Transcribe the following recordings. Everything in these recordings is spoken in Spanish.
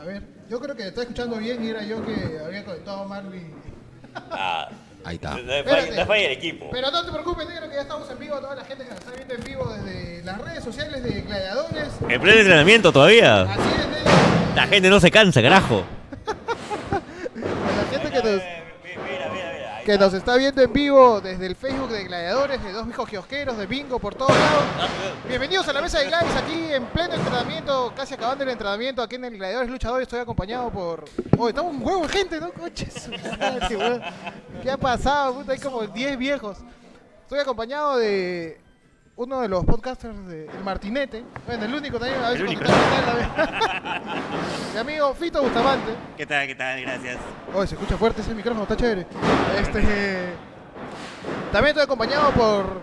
A ver, yo creo que está escuchando bien y era yo que había conectado mal mi... Ah, Ahí está. no falla el equipo. Pero no te preocupes, negro, que ya estamos en vivo. Toda la gente que nos está viendo en vivo desde las redes sociales de Gladiadores. En pleno entrenamiento todavía. Así es, negro. La gente no se cansa, carajo. A la gente que nos, Eh, Mira, mira, mira. ahí que nos está viendo en vivo desde el Facebook de Gladiadores, de dos viejos kiosqueros, de bingo por todos lados. Bienvenidos a la mesa de Gladys, aquí en pleno entrenamiento, casi acabando el entrenamiento, aquí en el Gladiadores Luchadores. Estoy acompañado por. Oh, estamos un huevo de gente, ¿no? Coches. ¿Qué ha pasado? Hay como 10 viejos. Estoy acompañado de uno de los podcasters de El Martinete. Bueno, el único también, a veces El Mi amigo Fito Bustamante. ¿Qué tal, qué tal? Gracias. Oye, se escucha fuerte ese micrófono, está chévere. Este. También estoy acompañado por.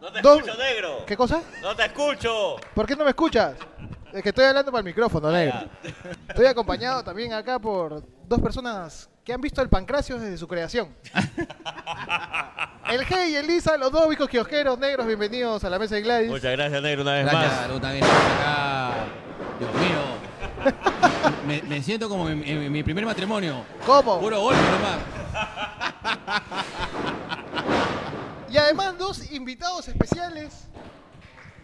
No te Dos- escucho, negro. ¿Qué cosa? No te escucho. ¿Por qué no me escuchas? Es que estoy hablando para el micrófono, negro. Estoy acompañado también acá por dos personas que han visto el Pancracio desde su creación. El G y el Lisa, los dos vicos kiosqueros negros, bienvenidos a la mesa de Gladys. Muchas gracias, negro, una vez Gracias, más. Luz, también acá. Dios mío. Me, me siento como en, en mi primer matrimonio. ¿Cómo? Puro golpe nomás. Y además dos invitados especiales.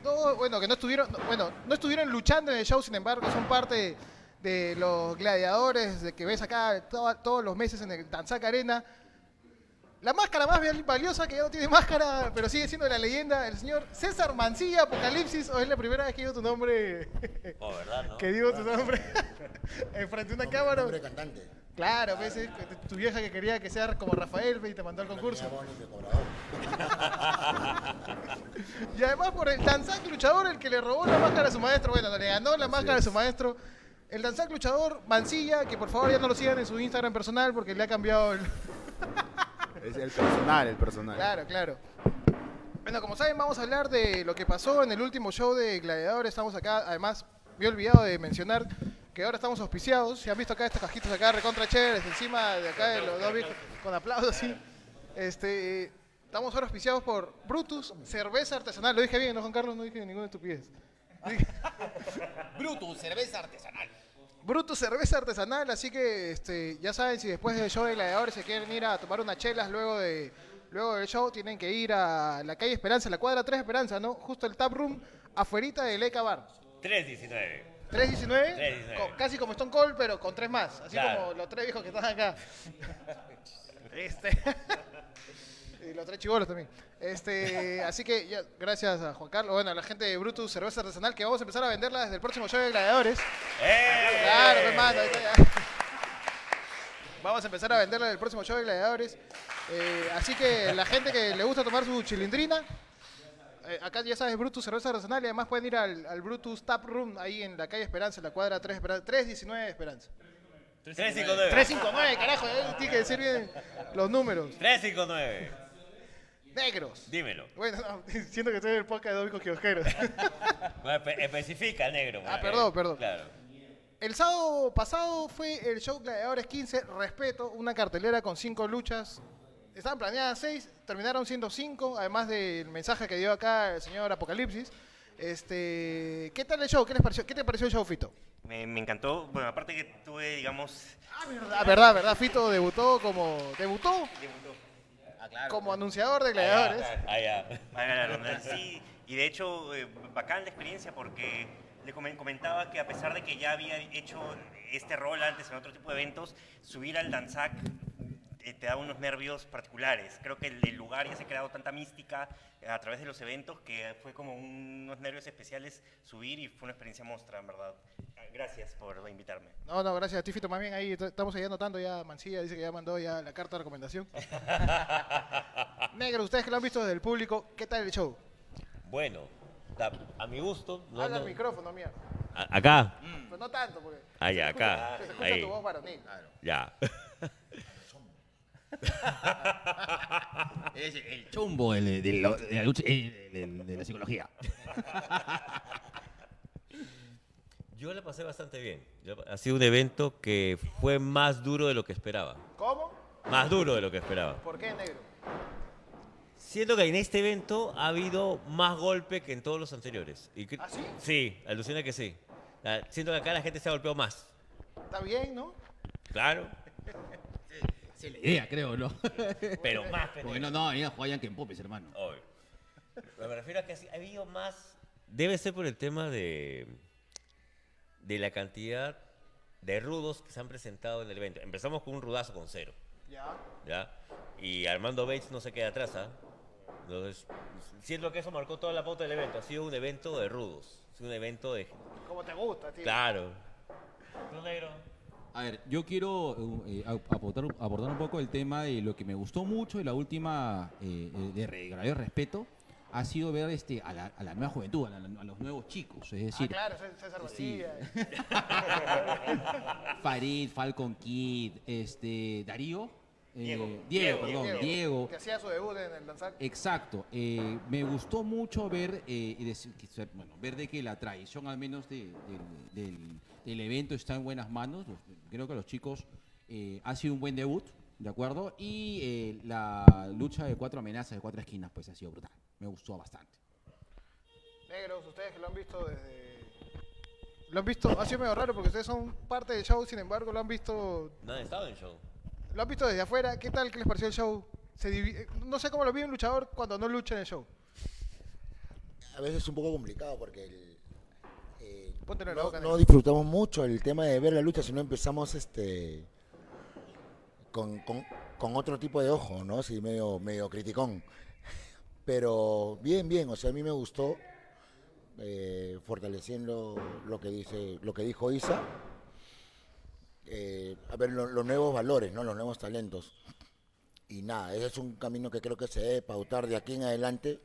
Dos, bueno, que no estuvieron, no, bueno, no estuvieron luchando en el show, sin embargo, son parte de los gladiadores de que ves acá to- todos los meses en el Tanzac Arena. La máscara más val- valiosa que ya no tiene máscara, pero sigue siendo la leyenda, el señor César Mancilla, Apocalipsis, o es la primera vez que digo tu nombre, Oh, ¿verdad, no? que digo tu nombre enfrente de una cámara. Hombre cantante. Claro, pues, eh, tu vieja que quería que seas como Rafael y te mandó al concurso. Y además por el Danzac luchador, el que le robó la máscara a su maestro, bueno, le ganó la máscara a su maestro. El Danzac luchador Mancilla, que por favor ya no lo sigan en su Instagram personal porque le ha cambiado el... Es el personal, el personal. Claro, claro. Bueno, como saben, vamos a hablar de lo que pasó en el último show de Gladiador. Estamos acá, además, me he olvidado de mencionar que ahora estamos auspiciados. Si han visto acá estas cajitas acá, recontra chéveres, encima de acá de los dos viejos, con aplausos, sí. Este, estamos ahora auspiciados por Brutus, cerveza artesanal. Lo dije bien, ¿no, Juan Carlos? No dije ninguna estupidez. Brutus, cerveza artesanal. Brutus cerveza artesanal, así que este, ya saben, si después del show de gladiadores se quieren ir a tomar unas chelas luego de luego del show, tienen que ir a la calle Esperanza, la cuadra 3 Esperanza, ¿no? Justo el tap room, afuerita del ECA Bar. 319. 319, 319. co- casi como Stone Cold, pero con tres más, así Claro. como los tres viejos que están acá. Este. y los tres chivolos también. Este, así que ya, gracias a Juan Carlos, bueno, a la gente de Brutus Cerveza Artesanal, que vamos a empezar a venderla desde el próximo show de gladiadores. ¡Eh! Claro, hermano. ahí está ya. Vamos a empezar a venderla en el próximo show de gladiadores. Eh, así que la gente que le gusta tomar su chilindrina, eh, acá ya sabes, Brutus Cerveza Artesanal y además pueden ir al, al Brutus Tap Room ahí en la calle Esperanza, en la cuadra 3 Esperanza, 319 Esperanza. 359. 359, carajo, eh, tiene que decir bien los números. 359. Negros. Dímelo. Bueno, no, siento que estoy en el podcast de Domingos Kiosqueros. Bueno, espe- especifica, negro. Ah, eh, perdón, perdón. Claro. El sábado pasado fue el show Gladiadores 15, respeto, una cartelera con cinco luchas. Estaban planeadas seis, terminaron siendo cinco, además del mensaje que dio acá el señor Apocalipsis. Este, ¿Qué tal el show? ¿Qué les pareció? ¿Qué te pareció el show, Fito? Me, me encantó. Bueno, aparte que tuve, digamos, Ah, verdad, verdad, Fito debutó como debutó como anunciador de Gladiadores. Ah, la redundancia, sí. Y de hecho, eh, bacán la experiencia porque le comen- comentaba que a pesar de que ya había hecho este rol antes en otro tipo de eventos, subir al Danzac te da unos nervios particulares. Creo que el, el lugar ya se ha creado tanta mística eh, a través de los eventos que fue como unos nervios especiales subir y fue una experiencia monstruosa, en verdad. Gracias por invitarme. No, no, gracias a ti, Fito. Más bien ahí estamos ahí anotando ya. Mancilla dice que ya mandó ya la carta de recomendación. Negro, ustedes que lo han visto desde el público, ¿qué tal el show? Bueno, da- a mi gusto. no- Habla no- micrófono, mierda. Acá. Pero no tanto, porque. Ah, ya, se escucha- acá. Se escucha Ahí. tu voz varonil. Ya. Es el chumbo de, la- de la lucha- de- de- de la psicología. Yo la pasé bastante bien. Yo- ha sido un evento que fue más duro de lo que esperaba. ¿Cómo? Más duro de lo que esperaba. ¿Por qué, negro? Siento que en este evento ha habido más golpe que en todos los anteriores. Y que- ¿Ah, sí? Sí, alucina que sí. La- Siento que acá la gente se ha golpeado más. Está bien, ¿no? Claro, Esa es la idea, creo, ¿no? pero más pendejo. Porque no, no, venía a jugar Yankee Popes, hermano. Obvio. Pero me refiero a que ha habido más. Debe ser por el tema de. de la cantidad de rudos que se han presentado en el evento. Empezamos con un rudazo con cero, Ya. ¿ya? Y Armando Bates no se queda atrás, ¿ah? Entonces, siento que eso marcó toda la pauta del evento. Ha sido un evento de rudos. Ha sido un evento de. Como te gusta, tío. Claro. ¿No, negro? A ver, yo quiero eh, a- aportar, abordar un poco el tema de lo que me gustó mucho de la última, eh, eh, de grave respeto, ha sido ver este, a, la, a la nueva juventud, a, la- a los nuevos chicos. Es Ah, decir, claro, Cé- César Sí. Farid, Falcon Kid, este, Darío. eh, Diego. Diego, Diego, perdón, Diego. Diego. Que hacía su debut en el danzar. Exacto. eh, me gustó mucho ver eh, y decir, bueno, ver de que la tradición al menos de- del, del- del evento está en buenas manos. Los- creo que los chicos eh, ha sido un buen debut, ¿de acuerdo? Y eh, la lucha de cuatro amenazas de cuatro esquinas pues ha sido brutal. Me gustó bastante. Negros, ustedes que lo han visto desde... Lo han visto, ha sido medio raro porque ustedes son parte del show, sin embargo lo han visto, No han estado en show. lo han visto desde afuera. ¿Qué tal? ¿Qué les pareció el show? Se eh, no sé cómo lo vive un luchador cuando no lucha en el show. a veces es un poco complicado porque el, Póntelo en la no, boca, no negro. disfrutamos mucho el tema de ver la lucha si no empezamos este con, con- con otro tipo de ojo, ¿no? Sí, medio, medio criticón. Pero bien, bien, o sea, a mí me gustó eh, fortaleciendo lo que dice, lo que dijo Isa. Eh, a ver lo- los nuevos valores, ¿no? Los nuevos talentos. Y nada, ese es un camino que creo que se debe pautar de aquí en adelante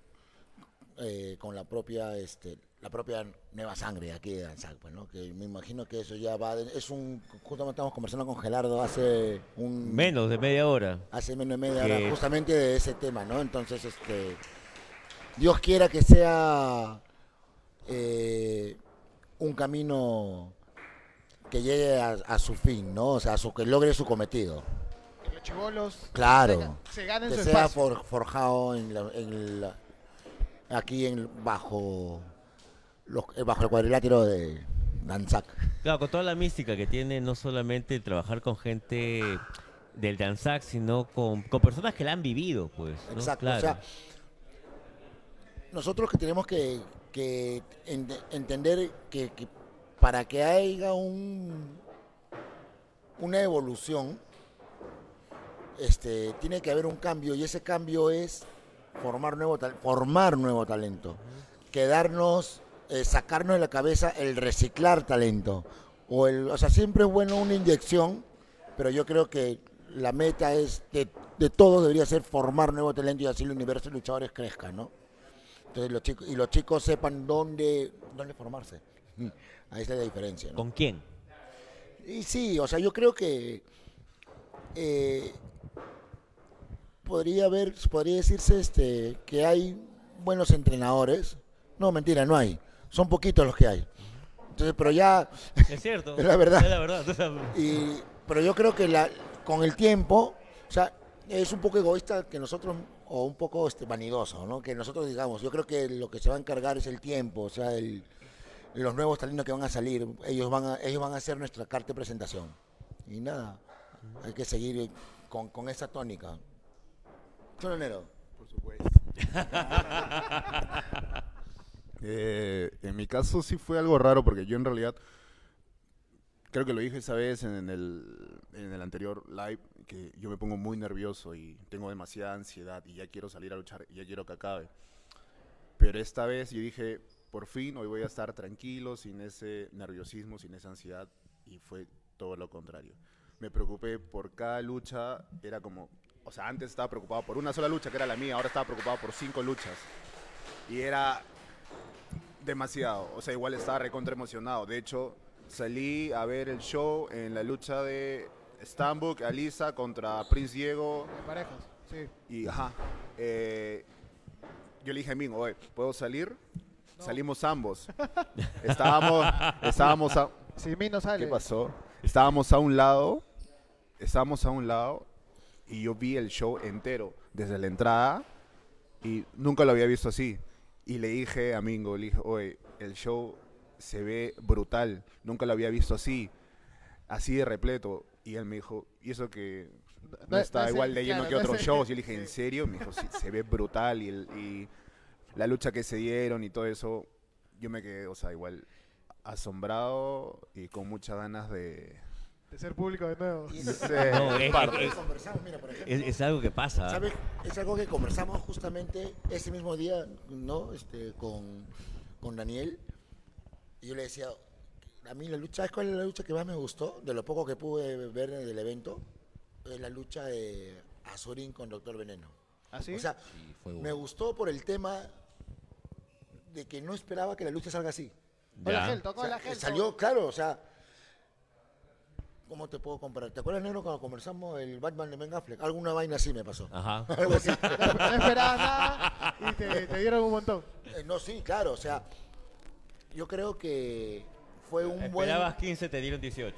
eh, con la propia este la propia nueva sangre aquí de Danzac, pues, ¿no? Que me imagino que eso ya va de- es un justamente estamos conversando con Gelardo hace un Menos de media hora. hace menos de media Que- hora justamente de ese tema, ¿no? Entonces, este Dios quiera que sea eh, un camino que llegue a, a su fin, ¿no? O sea, a su, que logre su cometido. Que los chivolos Claro. se, se ganen que su sea espacio. for- forjado en la- en la- aquí en bajo los, eh, bajo el cuadrilátero de Danzac. Claro, con toda la mística que tiene, no solamente trabajar con gente del Danzac, sino con, con personas que la han vivido, pues. ¿no? Exacto. Claro. O sea, nosotros que tenemos que, que ente- entender que, que para que haya un una evolución, este, tiene que haber un cambio y ese cambio es formar nuevo formar nuevo talento, quedarnos, eh, sacarnos de la cabeza el reciclar talento. O, el, o sea, siempre es bueno una inyección, pero yo creo que la meta es de, de todos debería ser formar nuevo talento y así el universo de luchadores crezca, ¿no? Entonces los chicos, y los chicos sepan dónde, dónde formarse. Ahí está la diferencia, ¿no? ¿Con quién? Y sí, o sea, yo creo que eh, podría haber, podría decirse este, que hay buenos entrenadores. No, mentira, no hay. Son poquitos los que hay. Entonces, pero ya, Es cierto. Es la verdad. Es la verdad. y, pero yo creo que la, con el tiempo, o sea, es un poco egoísta que nosotros, o un poco este, vanidoso, ¿no? Que nosotros digamos, yo creo que lo que se va a encargar es el tiempo, o sea, el- los nuevos talentos que van a salir, ellos van a, ellos van a hacer nuestra carta de presentación. Y nada, hay que seguir con, con esa tónica. Chononero. Por supuesto. Eh, en mi caso sí fue algo raro porque yo en realidad creo que lo dije esa vez en el, en el anterior live que yo me pongo muy nervioso y tengo demasiada ansiedad y ya quiero salir a luchar y ya quiero que acabe. Pero esta vez yo dije, por fin hoy voy a estar tranquilo, sin ese nerviosismo, sin esa ansiedad y fue todo lo contrario. Me preocupé por cada lucha, era como, o sea, antes estaba preocupado por una sola lucha que era la mía, ahora estaba preocupado por cinco luchas. Y era demasiado, o sea, igual estaba recontra emocionado. De hecho, salí a ver el show en la lucha de Stambuk, Alisa contra Prince Diego De parejas, sí. y ajá. eh, yo le dije a Mingo, oye, ¿puedo salir? Salimos ambos. Estábamos, estábamos a, Si mí no sale. ¿Qué pasó? Estábamos a un lado, estábamos a un lado y yo vi el show entero desde la entrada y nunca lo había visto así. Y le dije a Mingo, le dije, oye, el show se ve brutal, nunca lo había visto así. así de repleto. Y él me dijo, y eso que no, No- está no es igual el- de lleno claro, que no otros el- shows. Y yo le dije, ¿en serio? Me dijo, sí, se ve brutal. Y, el- y la lucha que se dieron y todo eso, yo me quedé, o sea, igual asombrado y con muchas ganas de... De ser público de nuevo. Y Sí, No, es- conversamos, mira, por ejemplo. Es, es algo que pasa. ¿Sabes? Es algo que conversamos justamente ese mismo día, ¿no? Este, con, con Daniel. Y yo le decía, a mí la lucha, ¿sabes cuál es la lucha que más me gustó? De lo poco que pude ver del evento, es la lucha de Azurín con Doctor Veneno. ¿Así? O sea, Sí, fue me bueno. gustó por el tema de que no esperaba que la lucha salga así. Hola, Ya. Gelto, O sea, Gelto. salió, claro, o sea, ¿cómo te puedo comparar? ¿Te acuerdas, negro, cuando conversamos el Batman de Ben Affleck? Alguna vaina así me pasó. Ajá. Algo así. No, no esperabas nada y te, te dieron un montón. Eh, No, sí, claro, o sea, yo creo que fue un buen... Esperabas 15, te dieron 18.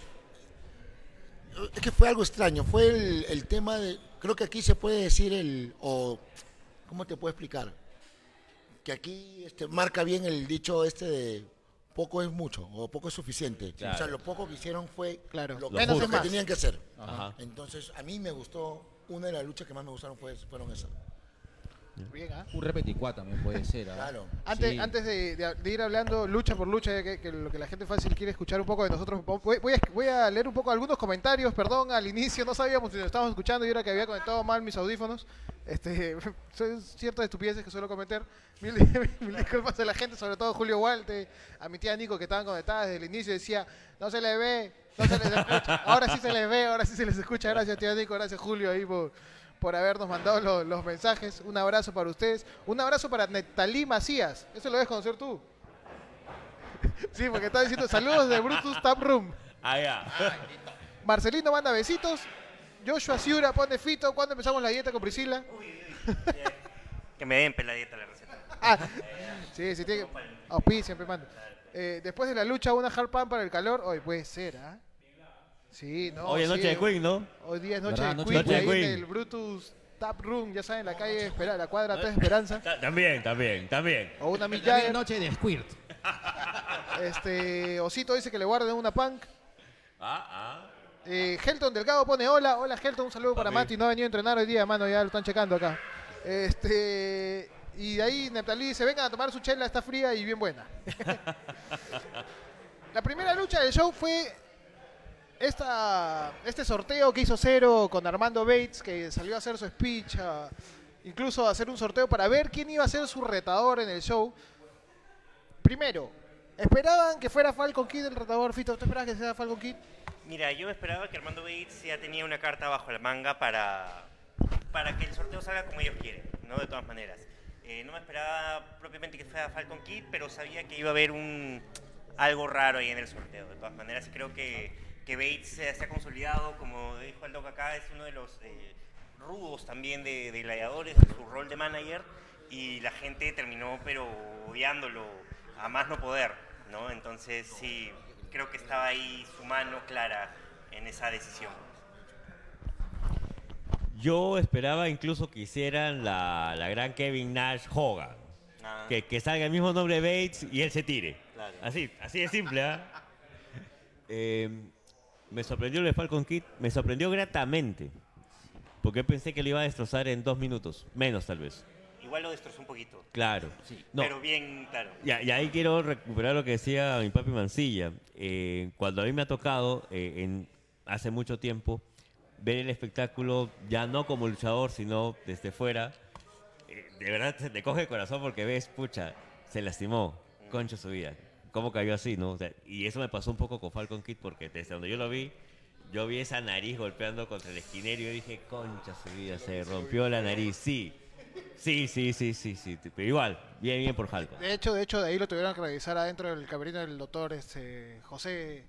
Es que fue algo extraño, fue el, el tema de... Creo que aquí se puede decir el... o ¿Cómo te puedo explicar? Que aquí este, marca bien el dicho este de poco es mucho o poco es suficiente. O sea, lo poco que hicieron fue Claro. lo, Lo menos justo. lo que tenían que hacer. Ajá. Entonces, a mí me gustó, una de las luchas que más me gustaron fue, fueron esas. Bien, ¿ah? Un repeticuá también puede ser. ¿ah? Claro. Antes, Sí. antes de, de- de ir hablando lucha por lucha, que, que lo que la gente fácil quiere escuchar un poco de nosotros, voy, voy a, voy a leer un poco algunos comentarios, perdón, al inicio no sabíamos si nos estábamos escuchando y era que había conectado mal mis audífonos. Este, son ciertas estupideces que suelo cometer. Mil, mil disculpas a la gente, sobre todo Julio Walte, a mi tía Nico que estaban conectadas desde el inicio, decía, no se les ve, no se les escucha. Ahora sí se les ve, ahora sí se les escucha. Gracias tía Nico, gracias Julio ahí por, por habernos mandado lo- los mensajes. Un abrazo para ustedes. Un abrazo para Netalí Macías. Eso lo debes conocer tú. Sí, porque está diciendo saludos de Brutus Tap Room. Ah, ya. Marcelino manda besitos. Joshua Ciura pone fito. ¿Cuándo empezamos la dieta con Priscila? Que me den peladita la receta. Ah, sí, sí, tiene que. Auspicia, siempre manda. Eh, después de la lucha, una hard pan para el calor. Hoy puede ser, ¿ah? Sí, no. Hoy es sí, noche de Queen, ¿no? Hoy día es noche ¿Verdad? de Noche Queen, de ahí Queen. en el Brutus Tap Room, ya saben, la calle Espera, la cuadra 3 Esperanza. Ta- También, también, también. O una También Jagger. noche de Squirt. Este, Osito dice que le guarden una punk. Ah, ah. Eh, Helton Delgado pone hola, hola Helton, un saludo para Papi. Mati, no ha venido a entrenar hoy día, mano, ya lo están checando acá. Este, y de ahí Neptalí dice, vengan a tomar su chela, está fría y bien buena. La primera lucha del show fue esta, este sorteo que hizo Cero con Armando Bates, que salió a hacer su speech, a- incluso a hacer un sorteo para ver quién iba a ser su retador en el show. Primero, ¿esperaban que fuera Falcon Kid el retador, Fito? ¿Tú esperabas que sea Falcon Kid? Mira, yo esperaba que Armando Bates ya tenía una carta bajo la manga para, para que el sorteo salga como ellos quieren, ¿no? De todas maneras. Eh, no me esperaba propiamente que fuera Falcon Kid, pero sabía que iba a haber un algo raro ahí en el sorteo, de todas maneras. Creo que, que Bates se, se ha consolidado, como dijo el Doc acá, es uno de los eh, rudos también de, de gladiadores, de su rol de manager, y la gente terminó pero odiándolo a más no poder, ¿no? Entonces sí, creo que estaba ahí su mano clara en esa decisión. Yo esperaba incluso que hicieran la, la gran Kevin Nash Hogan. Ah, Que, que salga el mismo nombre de Bates y él se tire. Claro. Así, así de simple, ¿ah? Eh, me sorprendió de Falcon Kid, me sorprendió gratamente. Porque pensé que lo iba a destrozar en dos minutos, menos tal vez. Igual lo destrozó un poquito, Claro. No, pero bien, claro. y, y ahí quiero recuperar lo que decía mi papi Mancilla. Eh, cuando a mí me ha tocado, eh, en, hace mucho tiempo, ver el espectáculo ya no como luchador, sino desde fuera, eh, de verdad se te coge el corazón porque ves, pucha, se lastimó, concha su vida. ¿Cómo cayó así, no? O sea, y eso me pasó un poco con Falcon Kid porque desde donde yo lo vi, yo vi esa nariz golpeando contra el esquinero y yo dije, concha su vida, se rompió la nariz, sí. Sí, sí, sí, sí, sí. Pero igual, bien, bien por Falcon. De hecho, de hecho, de ahí lo tuvieron que revisar adentro del camerino del doctor este, José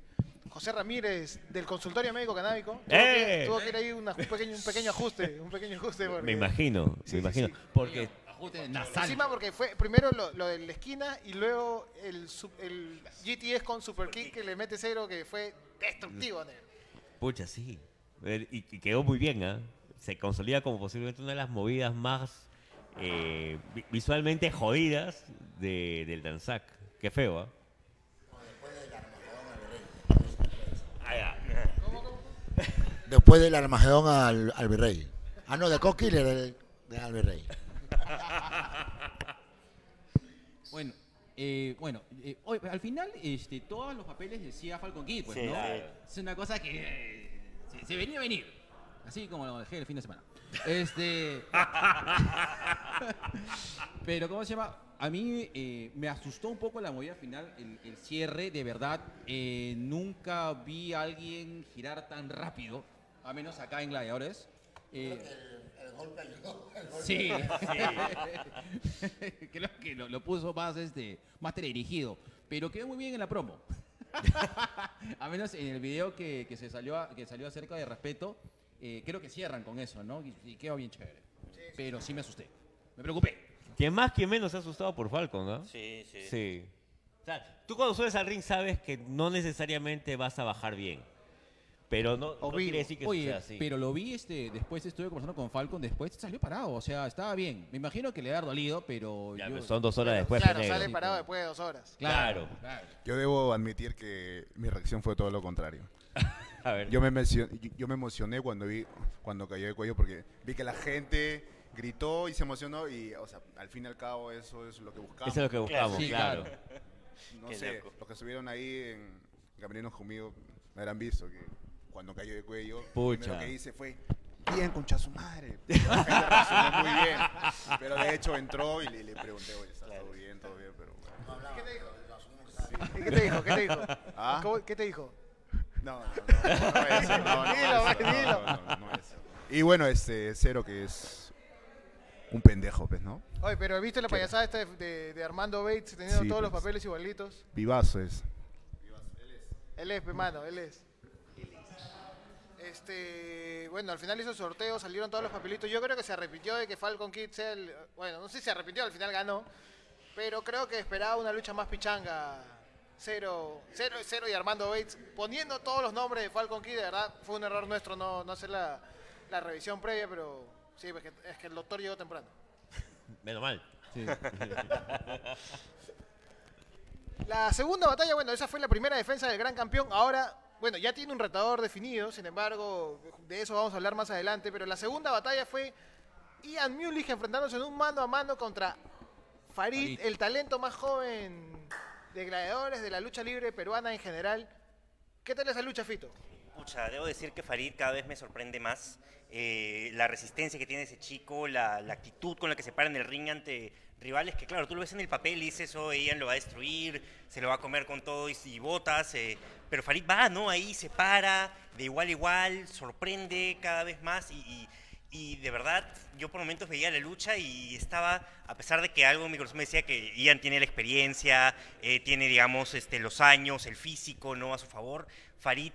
José Ramírez del consultorio médico canábico. Tuvo, que, ¡Eh! tuvo que ir ahí una- un, pequeño, un pequeño ajuste, un pequeño ajuste. porque- Me imagino, Sí, me sí, imagino. sí. Porque Ajuste nasal. Encima porque fue primero lo, lo de la esquina y luego el, su- el GTS con Super Kick que le mete cero que fue destructivo. negro. Pucha, sí. Eh, Y, y quedó muy bien, ¿ah? Se consolida como posiblemente una de las movidas más eh, vi- visualmente jodidas de, del Danzac. Qué feo, ¿ah? Ah, ya. Después del Armagedón al, al Virrey. Ah, no, de Coquille el de al Virrey. Bueno, eh, bueno eh, hoy- al final este, todos los papeles decía Falcon Kid, pues, Sí, ¿no? claro. Es una cosa que eh, se, se venía a venir. Así como lo dejé el fin de semana. Este. Pero, ¿cómo se llama? A mí eh, me asustó un poco la movida final, el, el cierre, de verdad. eh, nunca vi a alguien girar tan rápido, a menos acá en Gladiadores. Eh, Sí. Creo que lo, lo puso más, este, más teledirigido. Pero quedó muy bien en la promo. a menos en el video que, que se salió a- que salió acerca de respeto, eh, creo que cierran con eso, ¿no? Y, y quedó bien chévere. Pero sí me asusté. Me preocupé. Quien más, quien menos se ha asustado por Falcon, ¿ah? Sí, sí. Sí. O sea, tú cuando subes al ring sabes que no necesariamente vas a bajar bien. Pero no, no quiere decir que Oye, sea así. pero lo vi este, después estuve conversando con Falcon, después salió parado, o sea, estaba bien. Me imagino que le ha dolido, pero Ya, yo- pero son dos horas después, claro, sale parado después de dos horas. Claro, Claro. claro. Yo debo admitir que mi reacción fue todo lo contrario. A ver. Yo me, emocioné, yo me emocioné cuando vi cuando cayó de cuello porque vi que la gente gritó y se emocionó y, o sea, al fin y al cabo eso es lo que buscamos. Eso es lo que buscamos, Sí, claro. claro. No Qué sé, loco. los que estuvieron ahí en Camerinos conmigo me habrán visto que cuando cayó de cuello, Pucha. lo que hice fue bien concha su madre. La gente reaccionó muy bien. Pero de hecho entró y le, le pregunté, oye, ¿está todo bien? ¿Todo bien? Pero bueno. ¿Qué te dijo? ¿Qué te dijo? ¿Qué te dijo? ¿Ah? ¿Cómo- ¿Qué te dijo? No, no, no, no, es es. Y bueno, este Cero que es un pendejo, pues, ¿no? Oye, pero ¿viste la payasada esta de, de- de Armando Bates teniendo Sí, todos los pues. papeles igualitos? Vivazo es. Él es, pe, mano, él es. Este, bueno, al final hizo el sorteo, salieron todos los papelitos. Yo creo que se arrepintió de que Falcon Kid sea el. Bueno, no sé si se arrepintió, al final ganó. Pero creo que esperaba una lucha más pichanga. Cero, cero, cero y Armando Bates. Poniendo todos los nombres de Falcon Kid, de verdad, fue un error nuestro no, no hacer la, la revisión previa, pero sí, es que, es que el doctor llegó temprano. Menos mal. Sí. La segunda batalla, bueno, esa fue la primera defensa del gran campeón. Ahora, bueno, ya tiene un retador definido, sin embargo, de eso vamos a hablar más adelante. Pero la segunda batalla fue Ian Mulich enfrentándose en un mano a mano contra Farid, Farid. el talento más joven de gladiadores de la lucha libre peruana en general. ¿Qué tal esa lucha, Fito? Pucha, debo decir que Farid cada vez me sorprende más. eh, la resistencia que tiene ese chico, la, la actitud con la que se para en el ring ante rivales que, claro, tú lo ves en el papel y dices, oh, Ian lo va a destruir, se lo va a comer con todo y, botas. eh, pero Farid va, ¿no? Ahí se para, de igual a igual, sorprende cada vez más y, y- y de verdad, yo por momentos veía la lucha y estaba, a pesar de que algo en mi corazón me decía que Ian tiene la experiencia, eh, tiene, digamos, este, los años, el físico, ¿no? A su favor, Farid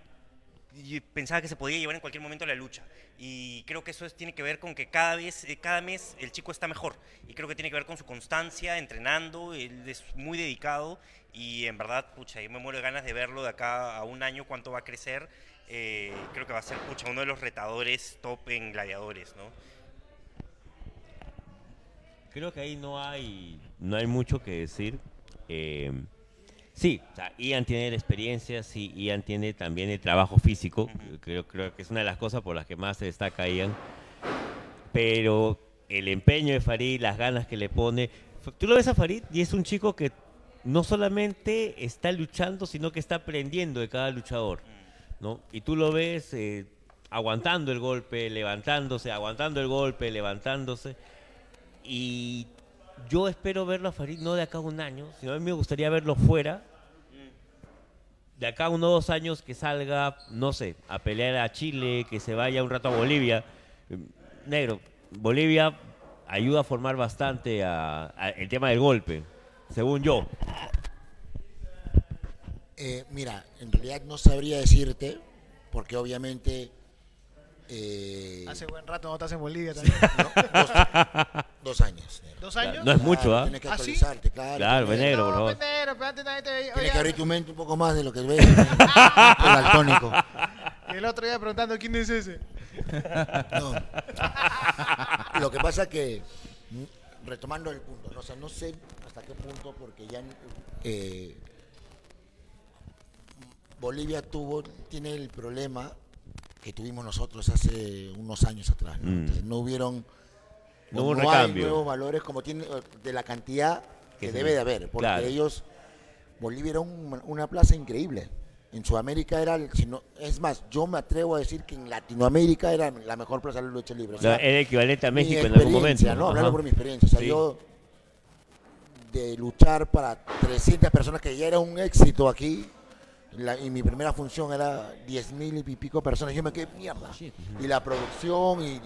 pensaba que se podía llevar en cualquier momento la lucha. Y creo que eso es- tiene que ver con que cada vez, eh, cada mes el chico está mejor. Y creo que tiene que ver con su constancia, entrenando, él es muy dedicado y en verdad, pucha, yo me muero ganas de verlo de acá a un año, cuánto va a crecer. Eh, creo que va a ser, pucha, uno de los retadores top en gladiadores, ¿no? Creo que ahí no hay, no hay mucho que decir. Eh, sí, o sea, Ian tiene la experiencia, sí, Ian tiene también el trabajo físico. creo, creo que es una de las cosas por las que más se destaca Ian. Pero el empeño de Farid, las ganas que le pone. Tú lo ves a Farid y es un chico que no solamente está luchando, sino que está aprendiendo de cada luchador. ¿no? Y tú lo ves eh, aguantando el golpe, levantándose, aguantando el golpe, levantándose. Y yo espero verlo a Farid no de acá un año, sino a mí me gustaría verlo fuera. De acá a uno o dos años que salga, no sé, a pelear a Chile, que se vaya un rato a Bolivia. Negro, Bolivia ayuda a formar bastante a el tema del golpe, según yo. Eh, mira, en realidad no sabría decirte, porque obviamente... eh, Hace buen rato no estás en Bolivia también. no, dos, dos años. negro. ¿Dos años? No es mucho, Claro, ¿ah? Tienes que ¿Ah, sí? actualizarte, claro. Claro, tienes- negro, por no, favor. pues, negro, pero antes nadie te veía. Tienes que abrir tu mente un poco más de lo que ves. el daltónico. El otro día preguntando quién es ese. No. Lo que pasa que, mm, retomando el punto, no, o sea, no sé hasta qué punto, porque ya eh, Bolivia tuvo, tiene el problema que tuvimos nosotros hace unos años atrás. ¿no? Mm. Entonces, no hubieron No hubo un hay nuevos valores como tiene eh, de la cantidad que debe de haber, porque claro. ellos Bolivia era un- una plaza increíble. En Sudamérica era, el- si no- es más, yo me atrevo a decir que en Latinoamérica era la mejor plaza de lucha libre. O sea, era equivalente a México en algún momento. ¿no? Hablando por mi experiencia. O sea, Sí. yo de luchar para 300 personas, que ya era un éxito aquí, la- y mi primera función era 10 mil y pico personas, yo me quedé mierda. Y la producción y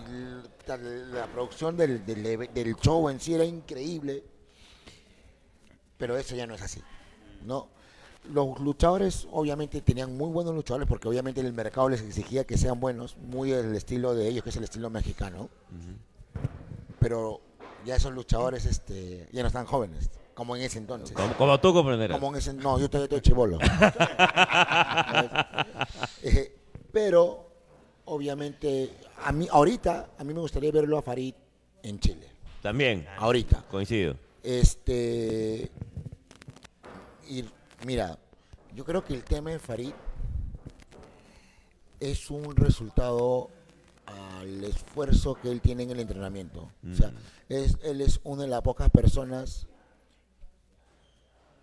la, la producción del, del show en sí era increíble, pero eso ya no es así, ¿no? Los luchadores obviamente tenían muy buenos luchadores porque obviamente el mercado les exigía que sean buenos, muy el estilo de ellos, que es el estilo mexicano. Pero ya esos luchadores este, ya no están jóvenes, como en ese entonces. Como, como tú comprenderás. Como en ese, no, yo todavía estoy chivolo. Eh, pero, obviamente, a mí, ahorita, a mí me gustaría verlo a Farid en Chile. También, Ahorita. coincido. Este. Y mira, yo creo que el tema de Farid es un resultado al esfuerzo que él tiene en el entrenamiento. O sea, es, él es una de las pocas personas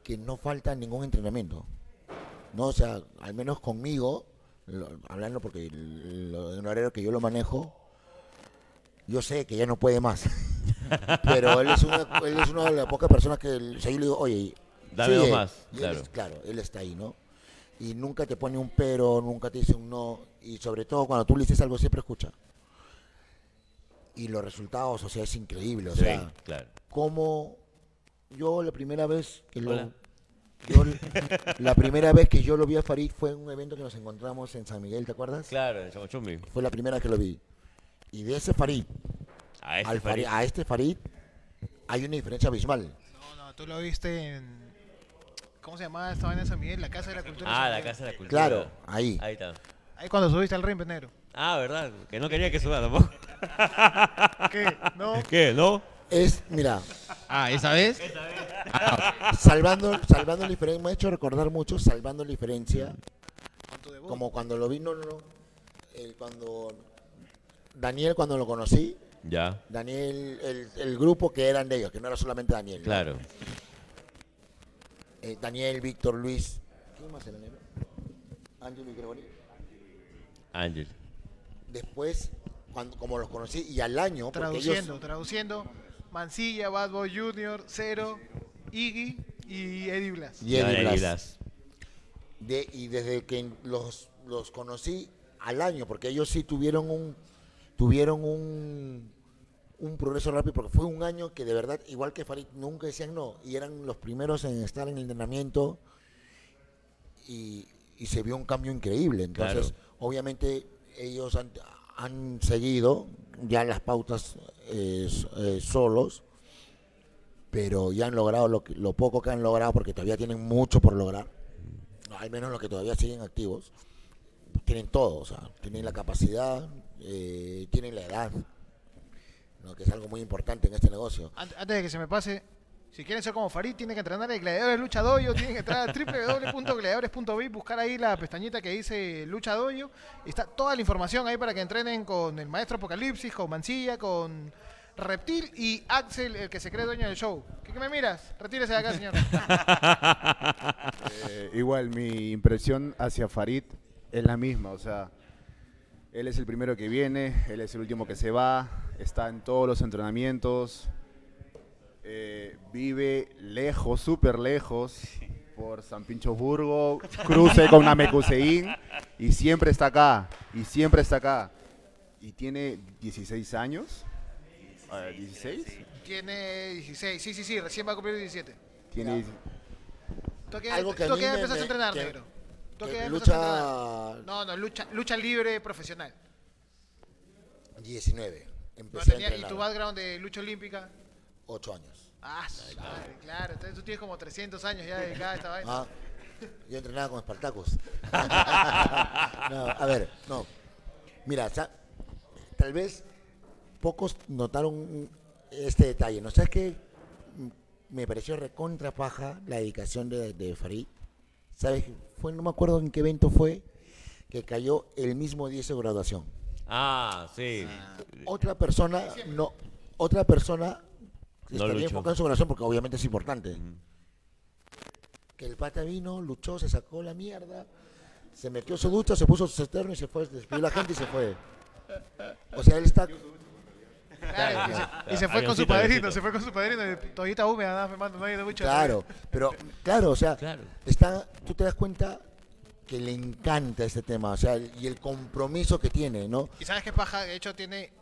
que no falta ningún entrenamiento. No, o sea, al menos conmigo, lo- hablando porque lo- el horario que yo lo manejo, yo sé que ya no puede más. Pero él es una, él es una de las pocas personas que o sea, yo le digo, oye, Dame dos más, Y él claro. es- claro, él está ahí, ¿no? Y nunca te pone un pero, nunca te dice un no. Y sobre todo cuando tú le dices algo, siempre escucha. Y los resultados, o sea, es increíble. O Sí, sea, claro. como yo la primera vez que lo... Hola. yo- la primera vez que yo lo vi a Farid fue en un evento que nos encontramos en San Miguel, ¿te acuerdas? Claro, en Chamochumbi. Fue la primera que lo vi. Y de ese Farid, A este al Farid- Farid. a este Farid hay una diferencia abismal. No, no, tú lo viste en. ¿Cómo se llamaba esta vaina de San Miguel? La Casa de la Cultura. Ah, la. Casa de la Cultura. Claro, ahí. Ahí está. Ahí cuando subiste al ring, negro. Ah, ¿verdad? Que no quería que suba tampoco. ¿Qué? ¿No? ¿Qué? ¿No? Es, mira, Ah, ¿esa vez? salvando, salvando la diferencia, me ha hecho recordar mucho, salvando la diferencia, como cuando lo vi, no, no, no, el- cuando Daniel, cuando lo conocí, Ya, Daniel, el, el grupo que eran de ellos, que no era solamente Daniel. ¿no? claro. Eh, Daniel, Víctor, Luis, ¿quién más era negro? Ángel y Gregory. Ángel. Después, cuando, como los conocí, y al año, Traduciendo, ellos, traduciendo. Mancilla, Bad Boy Jr., Cero, Iggy y Eddie Blas. y Eddie Blas. Blas. de, y desde que los, los conocí al año, porque ellos sí tuvieron un tuvieron un, un progreso rápido, porque fue un año que de verdad, igual que Farid, nunca decían no, y eran los primeros en estar en el entrenamiento y, y se vio un cambio increíble. Entonces, Claro. obviamente, ellos han, han seguido ya las pautas eh, eh, solos, pero ya han logrado lo, lo poco que han logrado, porque todavía tienen mucho por lograr al menos los que todavía siguen activos, tienen todo, o sea, tienen la capacidad, eh, tienen la edad, ¿no? que es algo muy importante en este negocio. Ant- Antes de que se me pase, si quieren ser como Farid, tienen que entrenar el Gladiadores Lucha Dojo, tienen que entrar a www.gladiadores.biz, buscar ahí la pestañita que dice Lucha Dojo, y está toda la información ahí para que entrenen con el Maestro Apocalipsis, con Mancilla, con Reptil y Axel, el que se cree dueño del show. ¿Qué, qué me miras? Retírese de acá, señor. Eh, igual, mi impresión hacia Farid es la misma, o sea, él es el primero que viene, él es el último que se va, está en todos los entrenamientos, eh, vive lejos, súper lejos, por San Pinchosburgo, cruce con Namekusein, y siempre está acá, y siempre está acá. Y tiene 16 años, Ah, 16, Tiene 16, sí, sí, sí, recién va a cumplir 17. tiene... ¿Tú a qué, Algo que a tú a mí me- a entrenar, que- negro? ¿Tú a que lucha- a entrenar? No, no, lucha, lucha libre profesional. 19, No empecé a tenía- ¿Y tu background de lucha olímpica? 8 años. Ah, madre, claro. Entonces tú tienes como 300 años ya dedicada a esta vaina. Ah, yo entrenaba con Espartacus. no, a ver, no. Mira, tal vez pocos notaron este detalle. ¿No sabes qué? M- Me pareció recontra paja la dedicación de, de Farid. ¿Sabes? Fue, no me acuerdo en qué evento fue, que cayó el mismo día de su graduación. Ah, sí. Otra persona, no, otra persona No estaría luchó. enfocada en su graduación porque obviamente es importante. Que el pata vino, luchó, se sacó la mierda, se metió su ducha, se puso su eterno y se fue, despidió la gente y se fue. O sea, él está Claro, y, se, y se fue con su padrino, se fue con su padrino, toallita húmeda, nada, Fernando, no hay de mucho. Claro, pero claro, o sea, Claro. está, tú te das cuenta que le encanta este tema, o sea, y el compromiso que tiene, ¿no? Y sabes qué paja, de hecho tiene.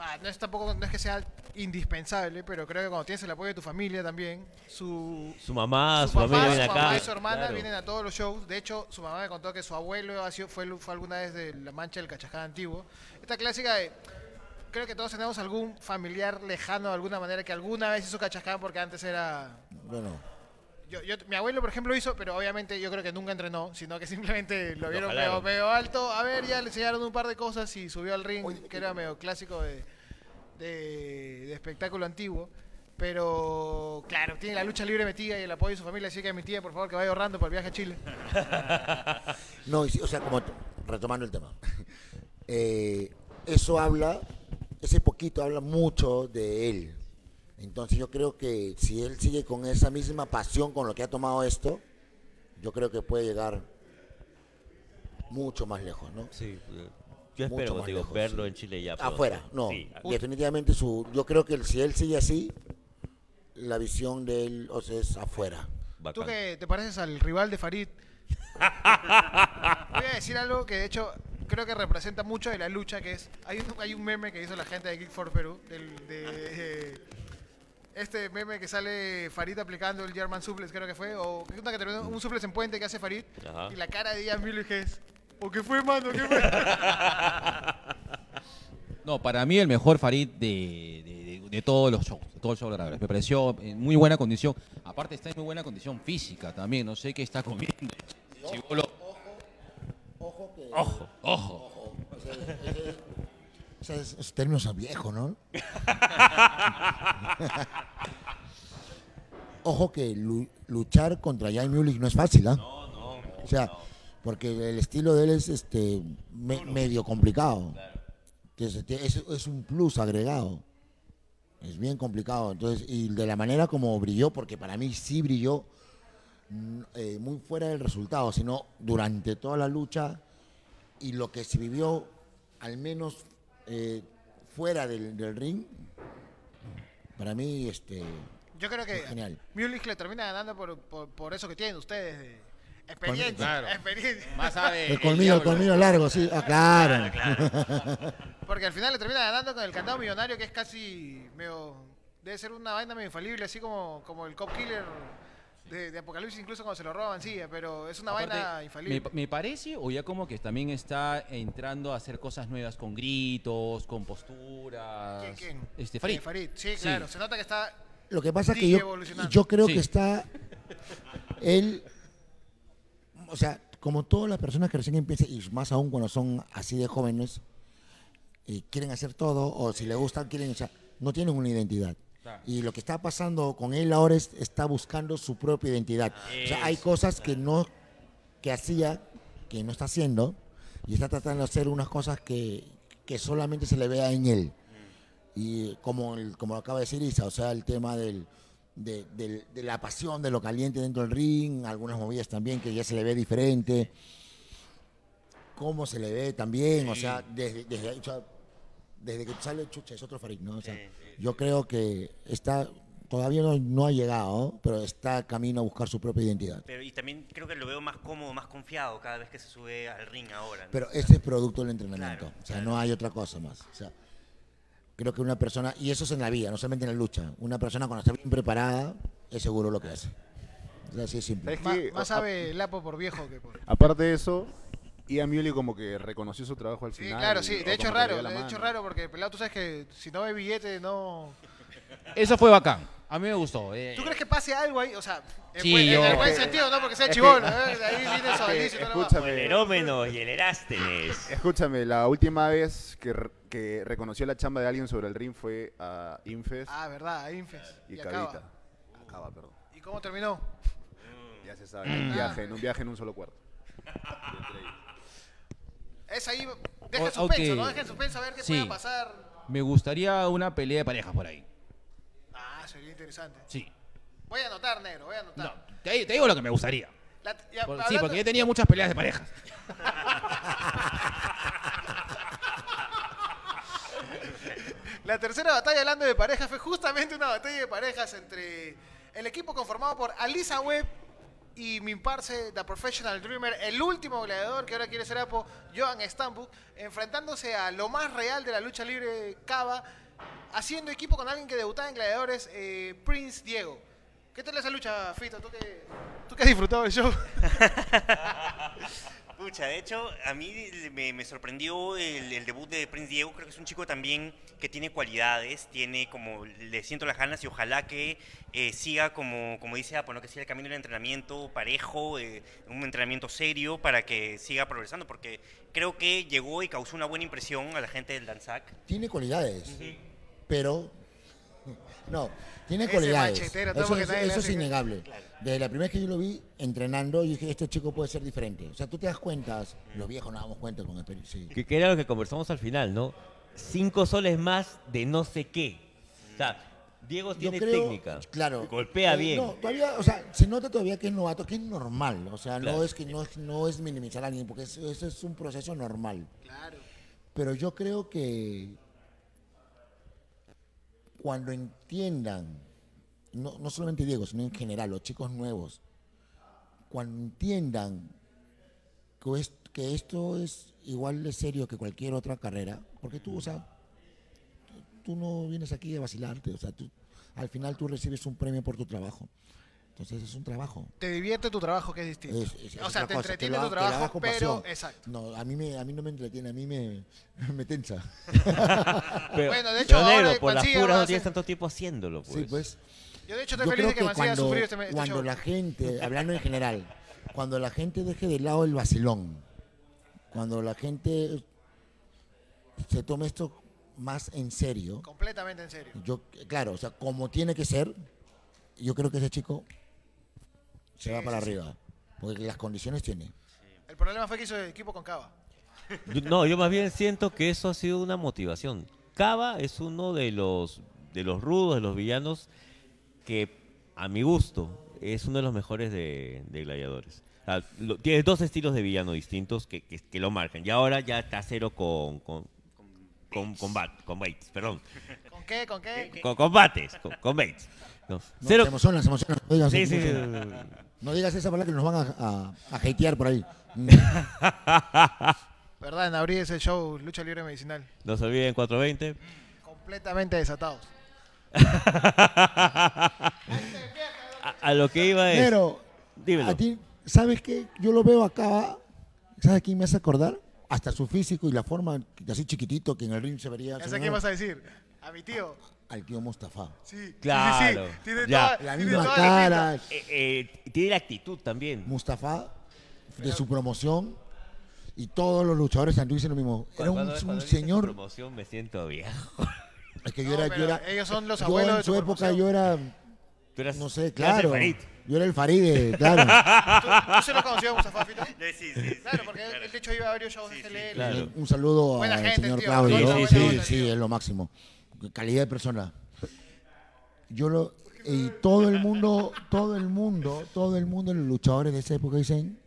Ah, no es tampoco, no es que sea indispensable, pero creo que cuando tienes el apoyo de tu familia también, su, Su mamá, su, su papá, familia su viene mamá acá. y su hermana Claro. vienen a todos los shows. De hecho, su mamá me contó que su abuelo ha sido, fue, fue alguna vez de la mancha del cachaján antiguo. Esta clásica de. Creo que todos tenemos algún familiar lejano de alguna manera que alguna vez hizo cachaján porque antes era. Bueno, Yo, yo- mi abuelo, por ejemplo, hizo, pero obviamente yo creo que nunca entrenó, sino que simplemente lo vieron medio, medio alto. A ver, ya le enseñaron un par de cosas y subió al ring, que era medio clásico de, de- de espectáculo antiguo. Pero, claro, tiene la lucha libre metida y el apoyo de su familia, así que a mi tía, por favor, que vaya ahorrando para el viaje a Chile. no, y sí, o sea, como retomando el tema, eh, eso habla, ese poquito habla mucho de él. Entonces yo creo que si él sigue con esa misma pasión con lo que ha tomado esto, yo creo que puede llegar mucho más lejos, ¿no? Sí, yo espero, digo, lejos, verlo sí. en Chile ya. pronto. Afuera, no. Sí, Definitivamente su, yo creo que si él sigue así, la visión de él o sea, es afuera. Tú bacán. que te pareces al rival de Farid. Voy a decir algo que de hecho creo que representa mucho de la lucha, que es... Hay un, hay un meme que hizo la gente de Geek for Perú, del, de... este meme que sale Farid aplicando el German Suplex, creo que fue, o una que terminó un suplex en puente que hace Farid, Ajá. y la cara de Ian Mullich es... ¿O qué fue, mano? ¿Qué fue? No, para mí el mejor Farid de, de- de- de todos los shows, de todo el show de Graves. Me pareció en muy buena condición. Aparte está en muy buena condición física también. No sé qué está comiendo. Chibolo. Ojo que... Ojo, ojo. O sea, ese- o sea, es- esos términos son viejos, ¿no? Ojo que lu- luchar contra Jan Mullich no es fácil, ¿ah? No, no. O sea, porque el estilo de él es este me- medio complicado. Que es, es, es un plus agregado. Es bien complicado. Entonces, y de la manera como brilló, porque para mí sí brilló, mm, eh, muy fuera del resultado, sino durante toda la lucha y lo que se vivió, al menos eh, fuera del, del ring, para mí, este, Yo creo que Genial. Mullich le termina ganando por, por, por eso que tienen ustedes de experiencia. Claro. experiencia. Más sabe. el colmillo, el colmillo largo, sí, ah, claro. Porque al final le termina ganando con el candado millonario, que es casi medio. Debe ser una vaina medio infalible, así como, como el Cop Killer de, de Apocalipsis, incluso cuando se lo roban, sí, pero es una Aparte, vaina infalible. Me, me parece, o ya como que también está entrando a hacer cosas nuevas con gritos, con posturas. ¿Quién, quién? Este, Eh, Farid. Farid, sí, claro. Se nota que está. Lo que pasa es que yo, creo Sí. que está él, o sea, como todas las personas que recién empiezan, y más aún cuando son así de jóvenes, y quieren hacer todo, o si le gustan, quieren, o sea, no tienen una identidad. Y lo que está pasando con él ahora es está buscando su propia identidad. O sea, hay cosas que no que hacía, que no está haciendo, y está tratando de hacer unas cosas que, que solamente se le vea en él. Y como, el- como lo acaba de decir Isa, o sea, el tema del, de, del- de la pasión, de lo caliente dentro del ring, algunas movidas también que ya se le ve diferente. Cómo se le ve también, o sea, desde, desde, o sea, desde que sale Chucha es otro Farid, ¿no? O sea, yo creo que está, todavía no, no ha llegado, pero está camino a buscar su propia identidad. Pero, y también creo que lo veo más cómodo, más confiado cada vez que se sube al ring ahora. ¿no? Pero ese es producto del entrenamiento. Claro, o sea, claro. no hay otra cosa más. O sea, creo que una persona, y eso es en la vida, no solamente en la lucha, una persona cuando está bien preparada es seguro lo que hace. Sea, así es simple. ¿Sabes Más, qué? más A- sabe Lapo por viejo que por. Aparte de eso, Ian Muley como que reconoció su trabajo al Sí, final. claro, sí. De hecho, que le raro. De hecho, mano. raro porque, pelado, tú sabes que si no ve billete, no. Eso fue bacán. A mí me gustó. eh. ¿Tú crees que pase algo ahí? O sea, en, Sí, buen, en yo- el buen sentido, no porque sea es que- chivolo. ¿eh? De ahí viene su Es que, Alicia y toda la O escúchame, el Herómeno y el Erástenes. escúchame, la última vez que, reconoció la chamba de alguien sobre el ring fue a Infest Ah, verdad, Infes. y, Y, Cavita. acaba. Acaba, perdón. ¿Y cómo terminó? Ya se sabe, en un viaje, en un viaje en un solo cuarto. Es ahí, deja suspenso. ¿no? Deja en suspenso a ver qué Sí. pueda pasar. Me gustaría una pelea de parejas por ahí. Interesante. Sí. Voy a anotar, negro, voy a No, anotar. te, te digo lo que me gustaría. La- ya, Por- sí, hablando- porque yo tenía muchas peleas de parejas. La tercera batalla hablando de parejas fue justamente una batalla de parejas entre el equipo conformado por Alisa Webb y mi parce, The Professional Dreamer, el último gladiador que ahora quiere ser Apo, Johan Stambuk, enfrentándose a lo más real de la lucha libre Cava, haciendo equipo con alguien que debutaba en gladiadores, eh, Prince Diego. ¿Qué tal esa lucha, Fito? ¿Tú que, tú que has disfrutado del show? Pucha, de hecho, a mí me, me sorprendió el, el debut de Prince Diego. Creo que es un chico también que tiene cualidades, tiene como, le siento las ganas y ojalá que eh, siga como, como dice Apo, ¿no? que siga el camino del entrenamiento parejo, eh, un entrenamiento serio para que siga progresando, porque creo que llegó y causó una buena impresión a la gente del Danzac. Tiene cualidades, pero no, tiene Ese cualidades. Eso, es, eso innegable. Desde la primera vez que yo lo vi entrenando, yo dije, este chico puede ser diferente. O sea, tú te das cuenta, los viejos nos damos cuenta con experiencia. Sí. Que, que era lo que conversamos al final, ¿no? Cinco soles más de no sé qué. O sea, Diego tiene creo, técnica. Claro. Golpea Eh, bien. No, todavía, o sea, se nota todavía que es novato, que es normal. O sea, no es que no es, no es minimizar a alguien, porque eso, eso es un proceso normal. Claro. Pero yo creo que cuando entiendan, no, no solamente Diego, sino en general, los chicos nuevos, cuando entiendan que, es- que esto es igual de serio que cualquier otra carrera, porque tú, o sea, tú no vienes aquí a vacilarte, o sea, tú, al final tú recibes un premio por tu trabajo. Entonces es un trabajo. Te divierte tu trabajo, que es distinto. Es- es- es o sea, te cosa, entretiene lo tu trabajo, pero... pasión. Exacto. No, a mí, me, a mí no me entretiene, a mí me, me tensa. Pero, Bueno, de hecho, pero, ahora negro, por las puras no tienes tanto tiempo haciéndolo, pues. Sí, pues. Yo de hecho estoy feliz de que que Mancilla cuando, sufrido este, este cuando show. la gente, hablando en general, cuando la gente deje de lado el vacilón, cuando la gente se tome esto más en serio, Completamente en serio. yo, claro, o sea, como tiene que ser, yo creo que ese chico se va para arriba, porque las condiciones tiene. El problema fue que hizo equipo con Cava. Yo- No, yo más bien siento que eso ha sido una motivación. Cava es uno de los, de los rudos, de los villanos, que a mi gusto es uno de los mejores de, de gladiadores. O sea, lo- tiene dos estilos de villano distintos que, que- que lo marcan. Y ahora ya está cero con, con, con, con, Bat- con Bates, perdón. ¿Con qué? ¿Con qué? Con combates, con, con Bates. No, No, cero. Se emocionan, se emocionan. Sí, sí, sí. No digas esa palabra que nos van a, a, a hatear por ahí. ¿Verdad? En abril es el show Lucha Libre Medicinal. No se olviden 420. Completamente desatados. A, a lo que iba es. Pero, Dímelo. a ti, ¿sabes qué? Yo lo veo acá, ¿sabes quién me hace acordar? Hasta su físico y la forma, así chiquitito, que en el ring se vería. Ve qué vas a decir. A mi tío. Al tío Mustafa. Sí. sí, sí, sí. Claro, Tiene ya. toda La tiene misma toda cara. Eh, eh, tiene la actitud también. Mustafa, de su promoción, y todos los luchadores de Santos dicen lo mismo. Era un, Cuando- un cuando dice señor. promoción me siento viejo. Es que yo No, era, yo era. ellos son los yo abuelos en de su época promoción. yo era. Tú eras- No sé, tú eras el claro. Farid. Yo era el Faride, claro. ¿Tú, tú se lo conoció a Mustafa Fito? Sí, sí, sí. Claro, porque él, él, de hecho iba a varios shows de claro. Un saludo al señor tío. Claudio. Sí, ¿no? sí, Sí, sí. sí, sí, es lo máximo. Calidad de persona. Yo lo y todo el mundo, todo el mundo, todo el mundo, los luchadores de esa época dicen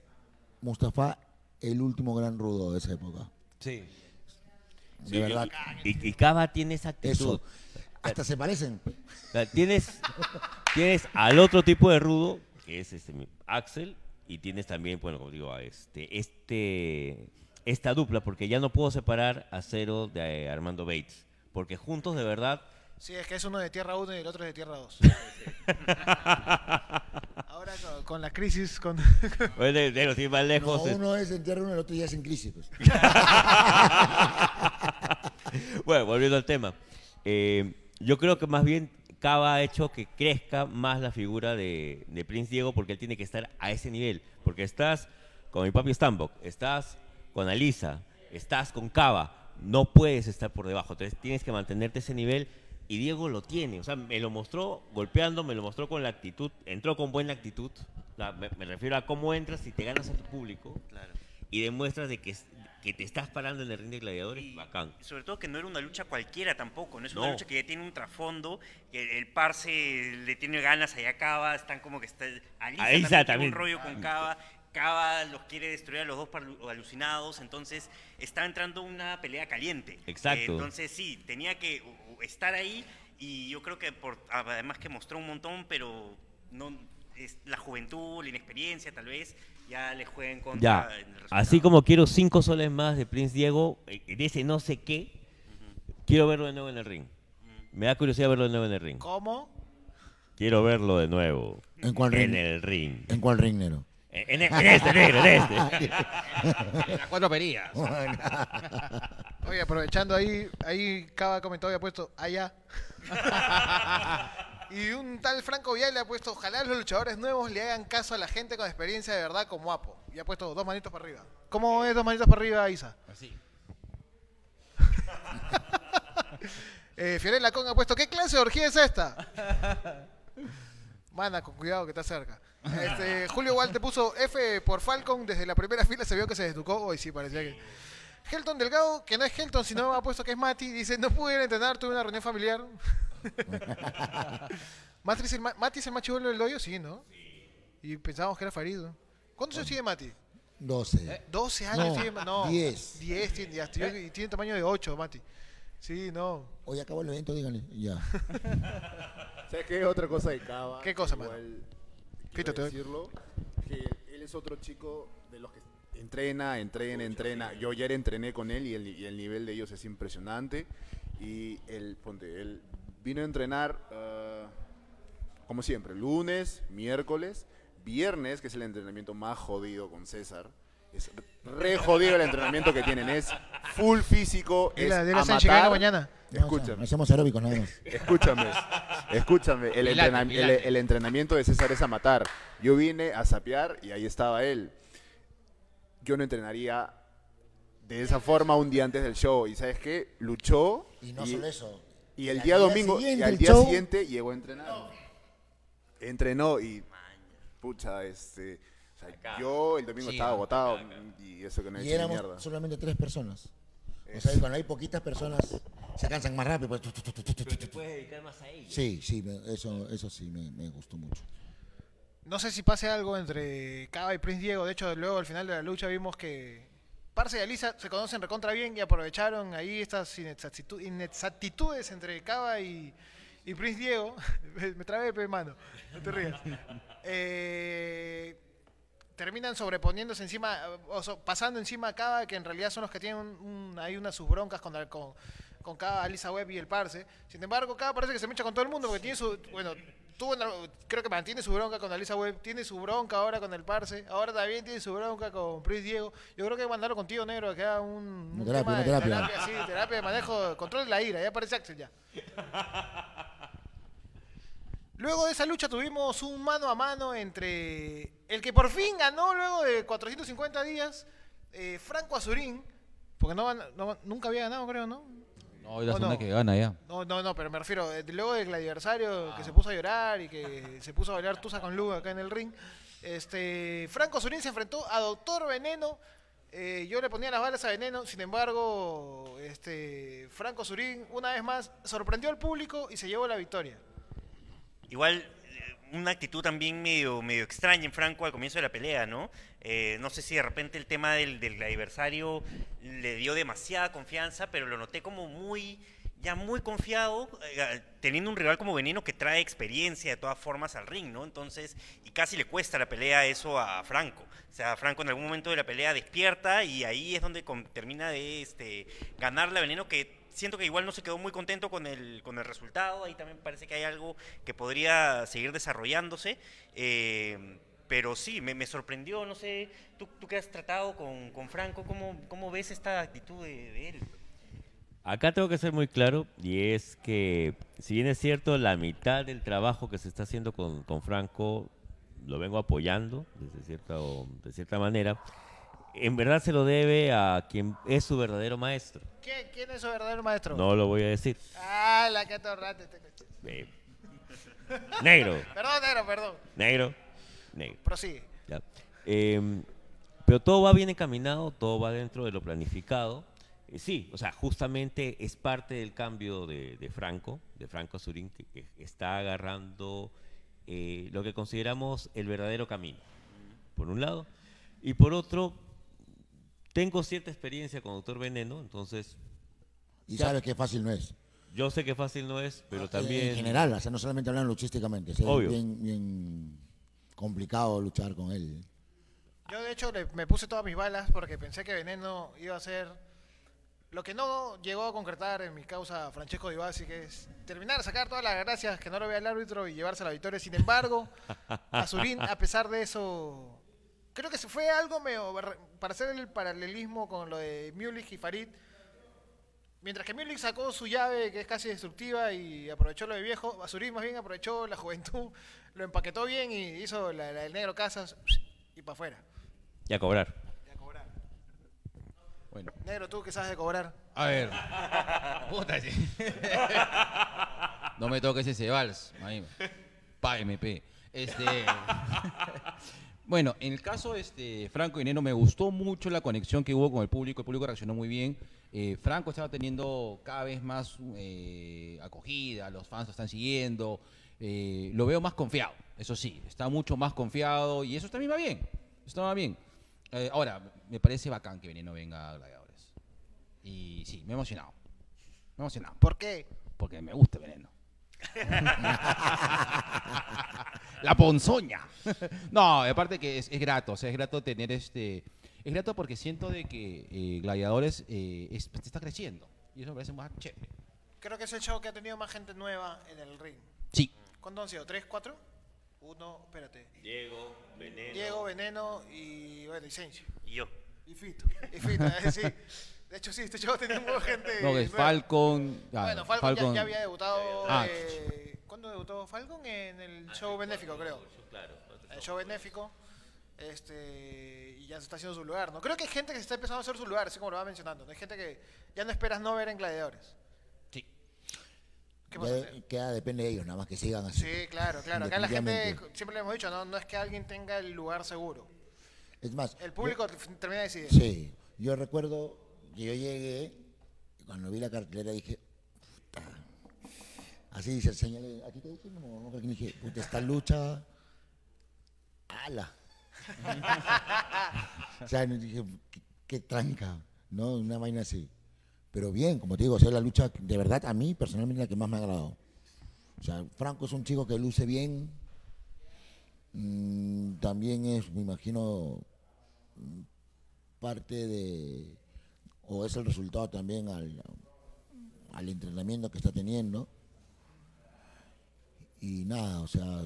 Mustafa, el último gran rudo de esa época. Sí. De verdad. Y, y Cava tiene esa actitud. Eso. Hasta se parecen. Tienes, tienes al otro tipo de rudo, que es este Axel, y tienes también, bueno, como digo, a este, este, esta dupla, porque ya no puedo separar a Cero de eh, Armando Bates, porque juntos de verdad, Sí, es que es uno de Tierra 1 y el otro es de Tierra 2. Ahora con, con la crisis, con... bueno, de, de los ir más No, lejos, es- uno es en tierra uno, el otro ya es en crisis. pues. bueno, volviendo al tema, eh, yo creo que más bien Cava ha hecho que crezca más la figura de, de Prince Diego porque él tiene que estar a ese nivel. Porque estás con mi papi Stambok, estás con Alisa, estás con Cava, no puedes estar por debajo. Entonces tienes que mantenerte ese nivel y Diego lo tiene. O sea, me lo mostró golpeando, me lo mostró con la actitud, entró con buena actitud. Me, me refiero a cómo entras y te ganas a tu público Claro. y demuestras de que, que te estás parando en el ring de gladiadores, Y bacán. Sobre todo que no era una lucha cualquiera tampoco, no es una No. lucha que ya tiene un trasfondo, que el Parse le tiene ganas, allá Cava, están como que está... Alisa, Alisa también, un rollo con Cava, Cava los quiere destruir a los dos alucinados, entonces está entrando una pelea caliente. Exacto. Eh, entonces sí, tenía que estar ahí y yo creo que por, además que mostró un montón, pero no es la juventud, la inexperiencia tal vez, ya le jueguen contra Ya, en el así como quiero cinco soles más de Prince Diego, eh, de ese no sé qué, quiero verlo de nuevo en el ring. Me da curiosidad verlo de nuevo en el ring. ¿Cómo? Quiero verlo de nuevo ¿En cuál ring? en el ring. ¿En cuál ring, negro? En, en- en este, negro, en este. Las cuatro perillas. Oye, aprovechando ahí, ahí Cava comentó y ha puesto allá. y un tal Franco Vial le ha puesto, ojalá los luchadores nuevos le hagan caso a la gente con experiencia de verdad como Apo. Y ha puesto dos manitos para arriba. ¿Cómo es dos manitos para arriba, Isa? Así. Eh, Fiorella Con ha puesto, ¿qué clase de orgía es esta? Mana, con cuidado que está cerca. Este, Julio Walt te puso F por Falcon, desde la primera fila se vio que se desducó. Hoy sí, parecía que... Helton Delgado, que no es Helton, sino ha puesto que es Mati, dice, no pude ir a entrenar, tuve una reunión familiar. Mati es el, ma- Mati es el más chivolo del doyo, sí, ¿no? Y pensábamos que era Farido. ¿Cuántos años tiene Mati? 12. 12 años No, tiene, no. 10. 10 tiene, ya, tiene tamaño de 8, Mati. Sí, no. Hoy acabó el evento, díganle. Ya. ¿Sabes qué? Otra cosa de Cava. ¿Qué cosa, Igual mano? quiero decirlo, que él es otro chico de los que entrena, entrena, entrena. Yo ya entrené con él y el, y el nivel de ellos es impresionante. Y él, ponte, él vino a entrenar, ah, como siempre, lunes, miércoles, viernes, que es el entrenamiento más jodido con César. Es re jodido el entrenamiento que tienen. Es full físico. Es a matar. mañana. No, o sea, Escúchame. hacemos aeróbicos nada más. Escúchame, escúchame, el, Pilate, entrena- el- pilate. el entrenamiento de César es a matar. Yo vine a sapear y ahí estaba él. Yo no entrenaría de esa forma un día antes del show. ¿Y sabes qué? Luchó Y no solo eso. y el día día domingo, y al el día show- siguiente llegó a entrenar. Entrenó y, pucha, este... yo el domingo Sí, estaba ¿no? agotado y eso que no he Y hecho éramos mierda. solamente tres personas. O sea, cuando hay poquitas personas, se cansan más rápido. pues, tu, tu, tu, tu, tu, tu, Pero te puedes dedicar más a ellos. Sí, sí, me- eso, eso sí me, me gustó mucho. No sé si pase algo entre Cava y Prince Diego. De hecho, luego al final de la lucha vimos que Parse y Alisa se conocen recontra bien y aprovecharon ahí estas inexactitu- inexactitudes entre Cava y, y Prince Diego. me, me trabé, pe, mano. No te rías. Eh, terminan sobreponiéndose encima, o so- pasando encima a Cava, que en realidad son los que tienen un, un- ahí unas sus broncas con, la- con, con Cava, Alisa Webb y el Parse. Sin embargo, Cava parece que se mecha con todo el mundo porque tiene su, bueno, tuvo una- creo que mantiene su bronca con Alisa Webb, tiene su bronca ahora con el Parse, ahora también tiene su bronca con Pris Diego. Yo creo que mandarlo contigo, negro, que haga un, terapia, tema una de terapia. sí, terapia de manejo, control de la ira, ya parece Axel ya. Luego de esa lucha tuvimos un mano a mano entre el que por fin ganó luego de 450 días, eh, Franco Azurín, porque no, no- nunca había ganado, creo, ¿no? No, es la ¿O segunda no? que gana ya. No, no, no, pero me refiero, eh, luego del aniversario que se puso a llorar y que se puso a bailar Tusa con Luga acá en el ring, este, Franco Azurín se enfrentó a Doctor Veneno. eh, yo le ponía las balas a Veneno, sin embargo, este, Franco Azurín una vez más sorprendió al público y se llevó la victoria. Igual, eh, una actitud también medio, medio extraña en Franco al comienzo de la pelea, ¿no? Eh, no sé si de repente el tema del, del adversario le dio demasiada confianza, pero lo noté como muy, ya muy confiado, eh, teniendo un rival como Veneno que trae experiencia de todas formas al ring, ¿no? Entonces, y casi le cuesta la pelea eso a Franco. O sea, Franco en algún momento de la pelea despierta y ahí es donde termina de este, ganarle a Veneno que siento que igual no se quedó muy contento con el, con el resultado. Ahí también parece que hay algo que podría seguir desarrollándose. eh, pero sí, me, me sorprendió, no sé, tú, tú que has tratado con, con Franco, ¿cómo, ¿cómo ves esta actitud de, él? Acá tengo que ser muy claro y es que si bien es cierto la mitad del trabajo que se está haciendo con, con Franco lo vengo apoyando desde cierta, de cierta manera, en verdad se lo debe a quien es su verdadero maestro. ¿Quién, quién es su verdadero maestro? No lo voy a decir. Ah, la que atorrante este coche. Eh, negro, Perdón, negro, perdón. negro, negro. Prosigue. Ya. Eh, Pero todo va bien encaminado, todo va dentro de lo planificado. Eh, sí, o sea, justamente es parte del cambio de, de Franco, de Franco Azurín, que, que está agarrando eh, lo que consideramos el verdadero camino, por un lado. Y por otro, tengo cierta experiencia con Doctor Veneno, entonces Y Ya. sabes que fácil no es. yo sé que fácil no es, pero Eh, también... En general, o sea, no solamente hablando luchísticamente. o sea, Obvio. Es bien, bien complicado luchar con él. Yo de hecho le- me puse todas mis balas porque pensé que Veneno iba a ser lo que no llegó a concretar en mi causa Francesco Di Bassi, que es terminar de sacar todas las gracias que no lo vea el árbitro y llevarse la victoria. Sin embargo, Azurín, a pesar de eso, creo que se fue algo medio, para hacer el paralelismo con lo de Mulich y Farid. Mientras que Mulich sacó su llave, que es casi destructiva, y aprovechó lo de viejo, Azurín más bien aprovechó la juventud, lo empaquetó bien y hizo la, la del negro Casas y para afuera. Y a cobrar. Y a cobrar. Bueno, Negro, tú que sabes de cobrar. a ver. Puta, sí. no me toques ese vals. MP. Este. bueno, en el caso este Franco y Neno me gustó mucho la conexión que hubo con el público. El público reaccionó muy bien. Eh, Franco estaba teniendo cada vez más eh, acogida, los fans lo están siguiendo. eh, lo veo más confiado, eso sí, está mucho más confiado y eso también va bien. Está va bien. Ahora, me parece bacán que Veneno venga a Gladiadores. Y sí, me he emocionado. Me he emocionado. ¿Por qué? Porque me gusta Veneno. La ponzoña. No, aparte que es, es grato, o sea, es grato tener este... Es grato porque siento de que eh, Gladiadores eh, es- está creciendo. Y eso me parece más chévere. Creo que es el show que ha tenido más gente nueva en el ring. Sí. ¿Cuántos han sido? ¿Tres, cuatro? Uno, espérate. Diego, Veneno. Diego, Veneno y bueno, y Senchi. Y yo. Y Fito. Y Fito, es decir. De hecho, sí, este show mucha gente. No, que es nueva. Falcon. ah, Bueno, Falcon, Ya, ya había debutado. Ah. eh, ¿Cuándo debutó Falcon? En el show benéfico, creo. Claro. El show benéfico. Este, y ya se está haciendo su lugar, ¿no? Creo que hay gente que se está empezando a hacer su lugar, así como lo va mencionando. ¿no? Hay gente que ya no esperas no ver en gladiadores. Sí. ¿Qué Ya pasa? de- queda, depende de ellos, nada más que sigan así. Sí, claro, claro. Acá la gente, siempre le hemos dicho, no, no es que alguien tenga el lugar seguro. Es más, El público termina de decidir. Sí, yo recuerdo yo llegué y cuando vi la cartelera dije, puta. Así dice, señalé, aquí te dije, no, no, que dije, puta, esta lucha, ala. o sea, dije, qué, qué tranca, ¿no? Una vaina así. Pero bien, como te digo, o sea, la lucha, de verdad, a mí personalmente la que más me ha agradado. O sea, Franco es un chico que luce bien. Mm, también es, me imagino, parte de, o es el resultado también al, al entrenamiento que está teniendo. Y nada, o sea,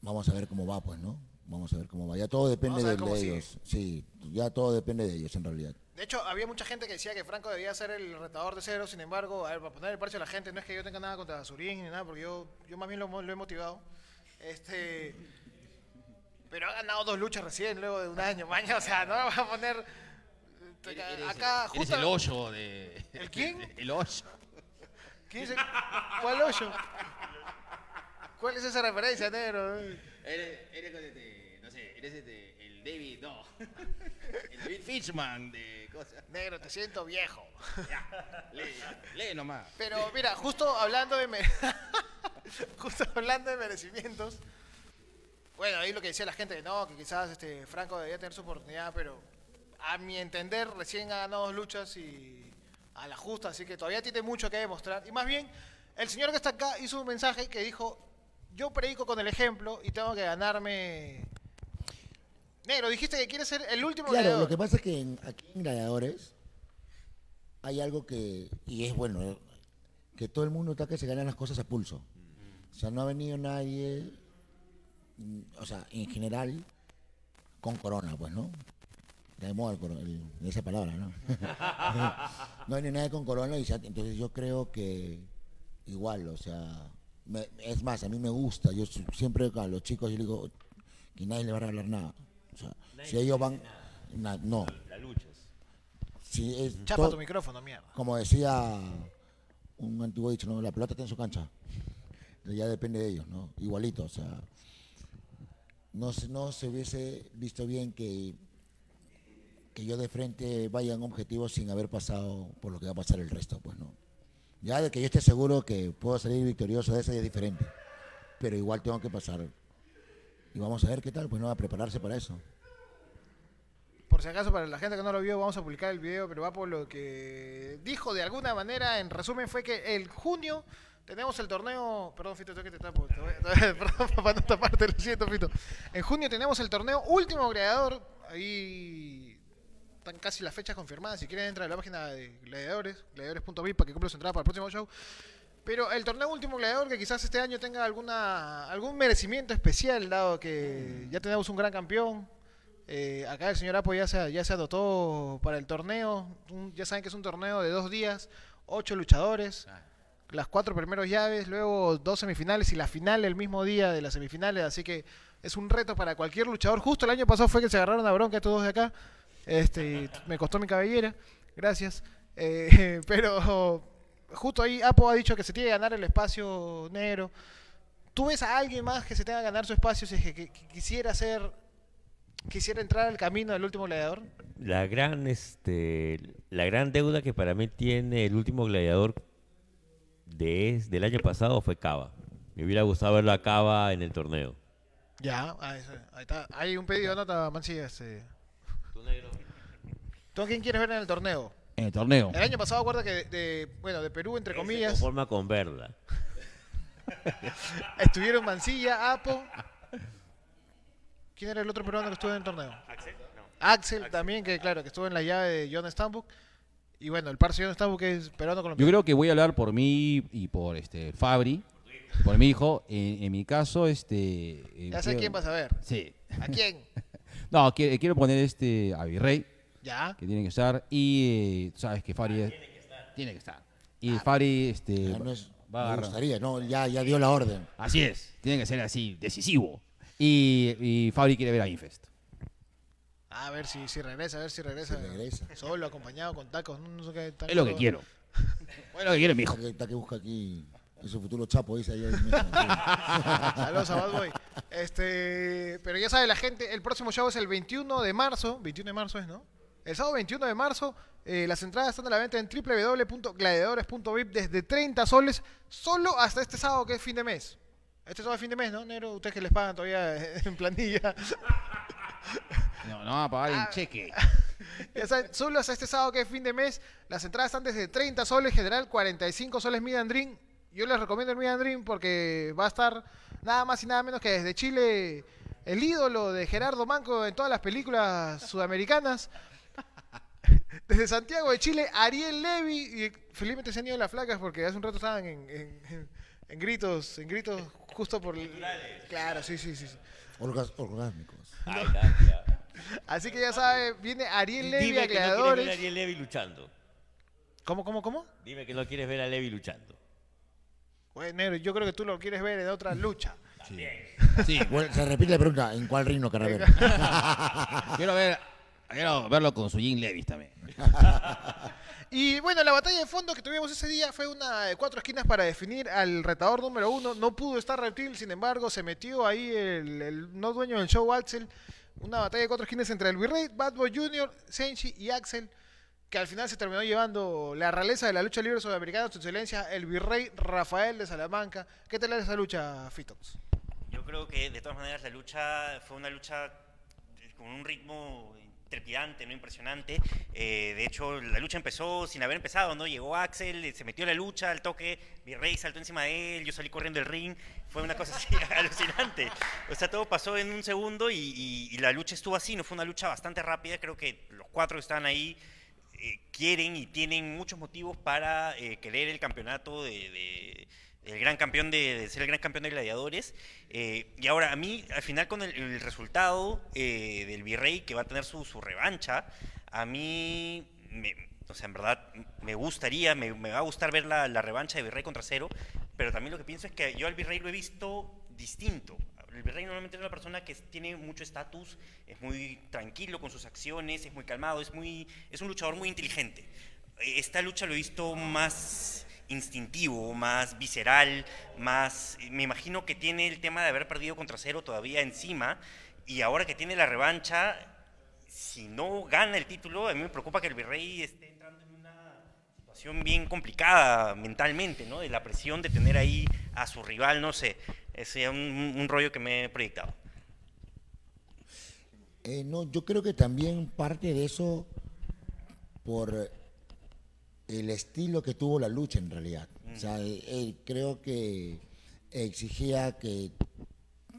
vamos a ver cómo va, pues, ¿no? Vamos a ver cómo va. Ya todo depende de, ellos. Sí, ya todo depende de ellos en realidad. De hecho, había mucha gente que decía que Franco debía ser el retador de cero. Sin embargo, a ver, para poner el parche a la gente, no es que yo tenga nada contra Zurín ni nada, porque yo, yo más bien lo, lo he motivado. Este, pero ha ganado dos luchas recién, luego de un año, maña. O sea, no vas a poner. Acá, Eres el hoyo de. ¿El quién? El hoyo. ¿Quién es el- ¿Cuál hoyo? ¿Cuál es esa referencia, negro? Eres, eres este, no sé, eres este, el David, no. El David Fishman de cosas. Negro, te siento viejo. Ya, lee, lee nomás. Pero mira, justo hablando de me- justo hablando de merecimientos, bueno, ahí lo que decía la gente, no, que quizás este Franco debía tener su oportunidad, pero a mi entender recién ha ganado dos luchas y a la justa, así que todavía tiene mucho que demostrar. Y más bien, el señor que está acá hizo un mensaje que dijo, yo predico con el ejemplo y tengo que ganarme... Negro, dijiste que quieres ser el último Claro, gladiador. lo que pasa es que en- aquí en Gladiadores hay algo que, y es bueno, eh, que todo el mundo está que se ganan las cosas a pulso. O sea, no ha venido nadie, o sea, en general, con corona, pues, ¿no? De moda el coro- el- esa palabra, ¿no? no ha venido nadie con corona y se ha- entonces yo creo que igual, o sea, me- es más, a mí me gusta, yo siempre a los chicos yo les digo que nadie le va a regalar nada. O sea, si ellos van, na- no, La lucha. si es Chapa todo- tu micrófono, mierda. como decía un antiguo dicho, ¿no? la pelota está en su cancha. Ya depende de ellos, ¿no? Igualito, o sea, no no se hubiese visto bien que que yo de frente vaya a un objetivo sin haber pasado por lo que va a pasar el resto, pues no. Ya de que yo esté seguro que puedo salir victorioso de eso ya es diferente. Pero igual tengo que pasar. Y vamos a ver qué tal, pues no, a prepararse para eso. Por si acaso, para la gente que no lo vio, vamos a publicar el video, pero va por lo que dijo de alguna manera, en resumen, fue que el junio tenemos el torneo. Perdón, Fito, que te tapo. te voy- te Perdón, para no taparte, lo siento, Fito. En junio tenemos el torneo último creador. Ahí están casi las fechas confirmadas. Si quieren, entrar a la página de Gladiadores, gladiadores.vip, para que compre su entrada para el próximo show. Pero el torneo último gladiador que quizás este año tenga alguna algún merecimiento especial, dado que ya tenemos un gran campeón. Eh, acá el señor Apo ya se, ya se anotó para el torneo. Un- ya saben que es un torneo de dos días, ocho luchadores, las cuatro primeros llaves, luego dos semifinales y la final el mismo día de las semifinales. Así que es un reto para cualquier luchador. Justo el año pasado fue que se agarraron a bronca estos dos de acá. Este, me costó mi cabellera. Gracias. Eh, pero justo ahí Apo ha dicho que se tiene que ganar el espacio negro. ¿Tú ves a alguien más que se tenga que ganar su espacio si es que, que- que quisiera ser quisiera entrar al camino del último gladiador? La gran, este, la gran deuda que para mí tiene el último gladiador de, del año pasado fue Cava. Me hubiera gustado verlo a Cava en el torneo. Ya, ahí, está, ahí está. Hay un pedido de nota, Mancilla. Este. ¿Tú a quién quieres ver en el torneo? En el torneo. El año pasado, acuerda que de, de- bueno, de Perú, entre comillas, conforma con verla. estuvieron Mancilla, Apo. ¿Quién era el otro peruano que estuvo en el torneo? Axel, no. Axel, también, que claro, que estuvo en la llave de John Stambuk. Y bueno, el parce John Stambuk es peruano Yo colombiano. creo que voy a hablar por mí y por este Fabri, por mi hijo. En, en mi caso, este. eh, Ya sé quién vas a ver. Sí. ¿A quién? No, quiero, quiero poner este a Virrey, Ya. que tiene que estar. Y eh, sabes que Fabri es- tiene que estar. Y Fabri, este. Ya no es- va a me agarrar. gustaría, no, ya, ya dio la orden. Así es, tiene que ser así, decisivo. Y, y Fabri quiere ver a Infest. A ver si, si regresa, a ver si regresa. Si regresa. Solo, acompañado, con tacos. No, no sé qué Es lo que quiero. Es lo que quiere mi hijo. Está que, está que busca aquí su futuro chapo, dice ahí. Saludos a Bad Boy. Este, pero ya sabe la gente, el próximo show es el 21 de marzo. 21 de marzo es, ¿no? El sábado 21 de marzo, eh, las entradas están a la venta en www.gladiadores.vip desde 30 soles, solo hasta este sábado que es fin de mes. Este sábado es fin de mes, ¿no, Negro? Ustedes que les pagan todavía en planilla. No, no va a pagar en cheque. Ya saben, solo hasta este sábado que es fin de mes, las entradas están desde 30 soles, general 45 soles Mid and. Yo les recomiendo el Mid and Dream porque va a estar nada más y nada menos que desde Chile el ídolo de Gerardo Manco en todas las películas sudamericanas. Desde Santiago de Chile, Ariel Levy y felizmente se han ido las flacas porque hace un rato estaban en, en- en- en gritos, en gritos justo por... Claro, sí, sí, sí. Orgas- orgásmicos. Así que ya sabe, viene Ariel Levy Dime a que no quieres ver a. Ariel Levy luchando. ¿Cómo, cómo, cómo? Dime que no quieres ver a Levy luchando. Bueno, negro, yo creo que tú lo quieres ver en otra lucha. Sí, Bueno, se repite la pregunta, ¿en cuál reino, Carabela? quiero ver. Quiero verlo con su Jim Levis también. Y bueno, la batalla de fondo que tuvimos ese día fue una de cuatro esquinas para definir al retador número uno. No pudo estar Reptil, sin embargo, se metió ahí el, el no dueño del show, Axel. Una batalla de cuatro esquinas entre el Virrey, Bad Boy Jr., Senshi y Axel, que al final se terminó llevando la realeza de la lucha libre sudamericana, su excelencia, el Virrey Rafael de Salamanca. ¿Qué tal esa lucha, Fitox? Yo creo que de todas maneras la lucha fue una lucha con un ritmo trepidante, no impresionante. Eh, de hecho, la lucha empezó sin haber empezado, ¿no? Llegó Axel, eh, se metió la lucha, al toque, Virrey saltó encima de él, yo salí corriendo del ring. Fue una cosa así alucinante. O sea, todo pasó en un segundo y la lucha estuvo así, no fue una lucha bastante rápida. Creo que los cuatro que estaban ahí eh, quieren y tienen muchos motivos para eh, querer el campeonato de, de- el gran campeón de, de ser el gran campeón de gladiadores. Eh, y ahora, a mí, al final, con el, el resultado eh, del Virrey, que va a tener su, su revancha, a mí, me- o sea, en verdad, me gustaría, me, me va a gustar ver la, la revancha de Virrey contra Cero, pero también lo que pienso es que yo al Virrey lo he visto distinto. El Virrey normalmente es una persona que tiene mucho estatus, es muy tranquilo con sus acciones, es muy calmado, es, muy, es un luchador muy inteligente. Esta lucha lo he visto más instintivo, más visceral, más... Me imagino que tiene el tema de haber perdido contra Cero todavía encima y ahora que tiene la revancha si no gana el título, a mí me preocupa que el Virrey esté situación bien complicada mentalmente, ¿no? De la presión de tener ahí a su rival, no sé. Es ya un, un rollo que me he proyectado. Eh, no, yo creo que también parte de eso por el estilo que tuvo la lucha en realidad. O sea, él, él creo que exigía que,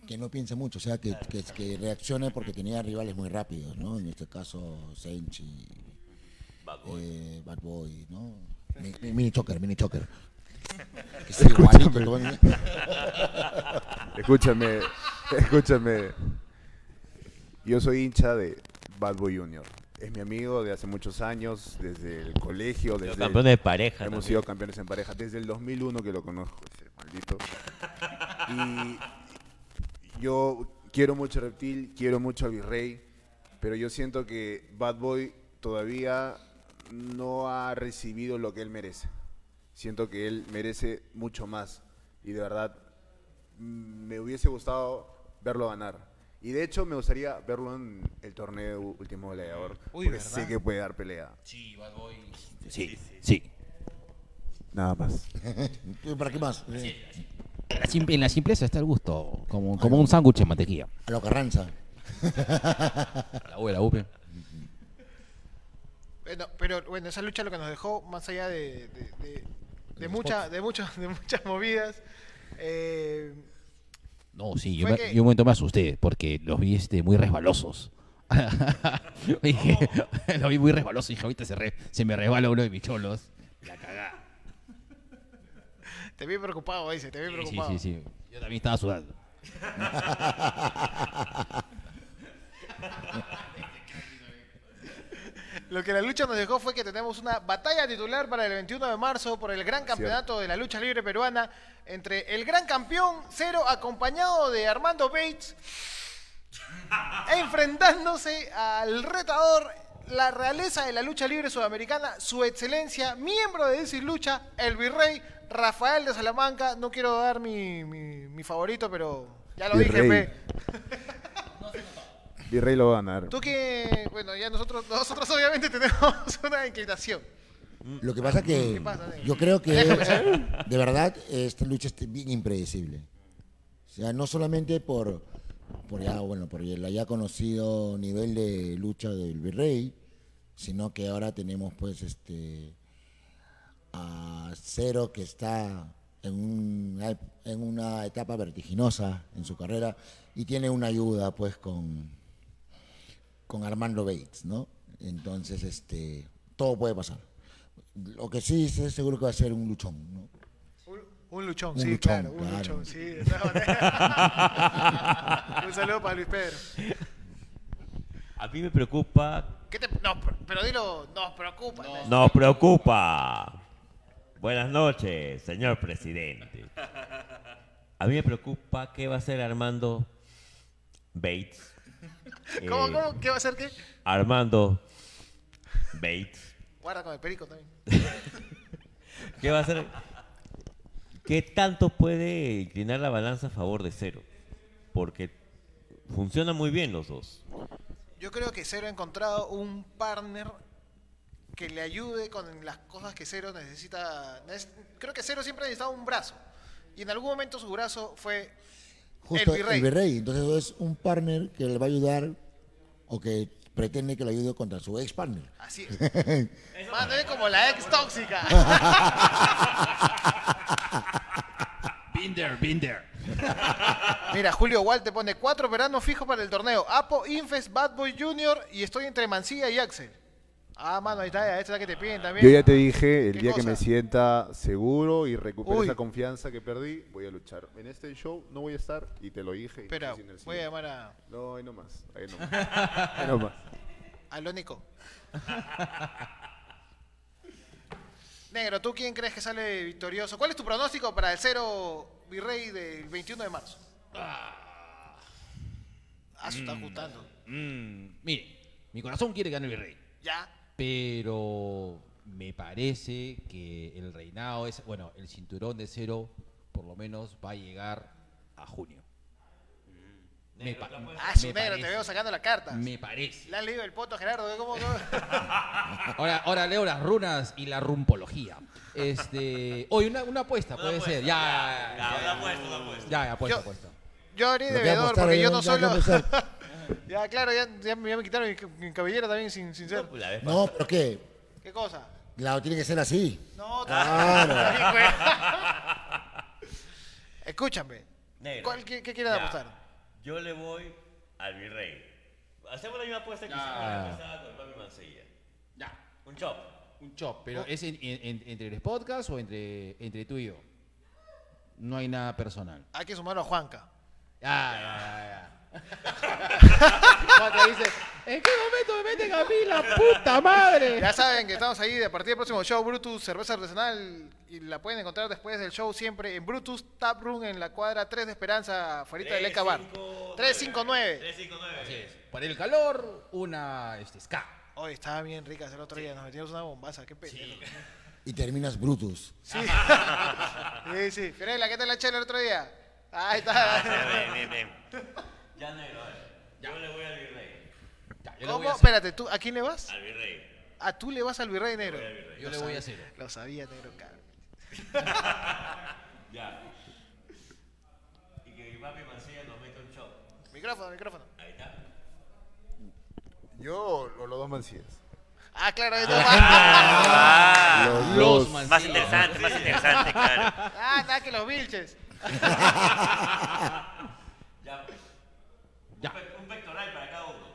que no piense mucho, o sea, que, que, que reaccione porque tenía rivales muy rápidos, ¿no? En este caso, Senchi, Bad Boy. eh, Bad Boy, ¿no? Mi- mi- Mini Choker, Mini Choker. Escúchame, escúchame. Yo soy hincha de Bad Boy Junior. Es mi amigo de hace muchos años, desde el colegio, desde Campeones de pareja. hemos también. sido campeones en pareja desde el 2001 que lo conozco, ese maldito. Y yo quiero mucho a Reptil, quiero mucho al Virrey, pero yo siento que Bad Boy todavía no ha recibido lo que él merece. Siento que él merece mucho más y de verdad mm, me hubiese gustado verlo ganar. Y de hecho me gustaría verlo en el torneo Último Uy, porque ¿verdad? sé que puede dar pelea. Sí, Bad Boy. Sí, sí. Nada más. ¿Y ¿Para qué más? En la, sim- en la simpleza está el gusto, como, como un sándwich en mantequilla. A lo Carranza. La U de la UP. Bueno, pero bueno, esa lucha lo que nos dejó, más allá de, de, de- de mucha- de, mucho- de muchas movidas, eh, No, sí, yo, me, que- yo un momento me asusté porque los vi este, muy resbalosos. Dije, los vi muy resbalosos y dije, ahorita se, re- se me resbala uno de mis cholos. La cagá. te vi preocupado, dice, te vi Sí, sí, preocupado. sí, sí. Yo también estaba sudando. Lo que la lucha nos dejó fue que tenemos una batalla titular para el 21 de marzo por el gran campeonato de la lucha libre peruana entre el gran campeón Cero acompañado de Armando Bates enfrentándose al retador la realeza de la lucha libre sudamericana, su excelencia, miembro de DC Lucha, el virrey Rafael de Salamanca. No quiero dar mi, mi- mi favorito, pero ya lo dije, pe. Virrey lo va a ganar. Tú que, bueno, ya nosotros, nosotros obviamente tenemos una inclinación. Lo que pasa que ¿Qué pasa, yo creo que de verdad esta lucha es bien impredecible. O sea, no solamente por, por ya, bueno, por el ya conocido nivel de lucha del virrey, sino que ahora tenemos pues este a Cero que está en una, en una etapa vertiginosa en su carrera y tiene una ayuda pues con, con Armando Bates, ¿no? Entonces, este, todo puede pasar. Lo que sí estoy seguro que va a ser un luchón, ¿no? Un, un luchón, Un sí, luchón, claro, un claro. luchón, sí. de un saludo para Luis Pedro. A mí me preocupa. ¿Qué te, no, pero- dilo, nos preocupa. ¿no? Nos preocupa. Buenas noches, señor presidente. A mí me preocupa qué va a hacer Armando Bates. ¿Cómo, Eh, cómo? ¿Qué va a hacer qué? Armando Bates. Guarda con el perico también. ¿Qué va a hacer? ¿Qué tanto puede inclinar la balanza a favor de cero? Porque funcionan muy bien los dos. Yo creo que Cero ha encontrado un partner que le ayude con las cosas que Cero necesita. neces- Creo que Cero siempre ha necesitado un brazo. Y en algún momento su brazo fue Justo el el virrey. Entonces es un partner que le va a ayudar o que pretende que le ayude contra su ex partner. Así es. Mano, es como la ex tóxica. Binder, Binder. Mira, Julio Walt te pone cuatro veranos fijos para el torneo. Apo, Infest, Bad Boy Junior y estoy entre Mancilla y Axel. Ah, mano, ahí está, esta es la que te piden también. Yo ya te dije, el ¿Qué día que me sienta seguro y recupere Uy. esa confianza que perdí, voy a luchar. En este show no voy a estar y te lo dije. y Espera, voy a llamar a, No, ahí nomás. Ahí nomás. ahí nomás. a Lónico. Negro, ¿tú quién crees que sale victorioso? ¿Cuál es tu pronóstico para el cero virrey del 21 de marzo? Ah, se está ajustando. Mm, mire, mi corazón quiere ganar el virrey. Ya. Pero me parece que el reinado es, bueno, el cinturón de cero por lo menos va a llegar a junio. Me, pa- Ah, su me negro, te veo sacando la carta. Me parece. Le has leído el poto, Gerardo. ¿Cómo, cómo? Ahora, ahora leo las runas y la rumpología. Este, hoy una, una apuesta puede ser. Ya, ya, Ya, una apuesta, una apuesta. ya, ya, apuesta, Yo- apuesta. Yo haré apostar, porque eh, yo no ya soy que lo- apostar. Ya, claro, ya, ya me, ya me quitaron mi, mi cabellera también sin, sin ser. La vez No, pero ¿qué? ¿Qué cosa? Claro, tiene que ser así. No, Claro. también, güey. Escúchame. Negro. ¿Cuál, qué, Ya. apostar? Yo le voy al virrey. Hacemos la misma apuesta que Ya. hicimos la pasada con el papi Mancilla. Ya. Un chop. Un chop, pero ¿es en- en- en- entre el podcast o entre, entre tú y yo? No hay nada personal. Hay que sumarlo a Juanca. Ya, ya, ya, ya. Dice, ¿en qué momento me meten a mí la puta madre? Ya saben que estamos ahí a partir del próximo show Brutus, cerveza artesanal, y la pueden encontrar después del show siempre en Brutus Tap Room en la cuadra 3 de Esperanza, fuera del Eca Bar. 359. 359. Así es. Para el calor, una este, ska. Hoy estaba bien rica el otro día, nos metimos una bombaza, qué pendejo. Y terminas Brutus. Sí. sí, sí. Fiorella, ¿qué tal la chela el otro día? Ahí está. Bien, bien, bien. Ya negro, a ver. Yo le voy al virrey. Ya, yo le voy ¿Cómo? a. Espérate, ¿tú, ¿a quién le vas? Al virrey. Ah, tú le vas al virrey negro. Yo le voy a hacer. Lo sabía, negro, cabrón. Ya. Y que mi papi Mancilla nos meta un chop. Micrófono, micrófono. Ahí está. Yo o los dos mancillas. Ah, claro, ahí está. Ah, Los Los dos. Más interesante, más interesante, claro. Ah, nada que los vilches. Ya. Ya. Un, un pectoral para cada uno.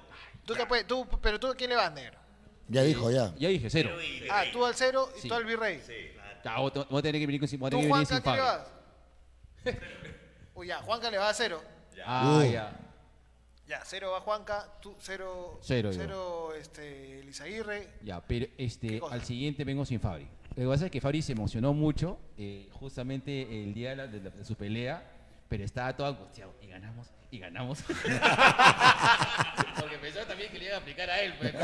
¿Tú qué puedes? Tú, pero tú, ¿a quién le vas, negro? Ya dijo, ya. Ya dije, cero. Ah, tú al cero y Sí. tú al virrey. Ya, voy a voy a tener que venir, con- a ¿Tú, tener que venir Juanca, sin qué le vas? Uy, ya, Juanca le va a cero. Ah, Uh. ya. Ya, cero va Juanca, tú cero. Cero yo. Cero, este, Elizaguirre. Ya, pero este, cosa? al siguiente vengo sin Fabri. Lo que pasa es que Fabri se emocionó mucho eh, justamente el día de, la- de la- de su pelea, pero estaba todo angustiado. Y ganamos, y ganamos. Porque pensaba también que le iban a aplicar a él, pues, ¿no?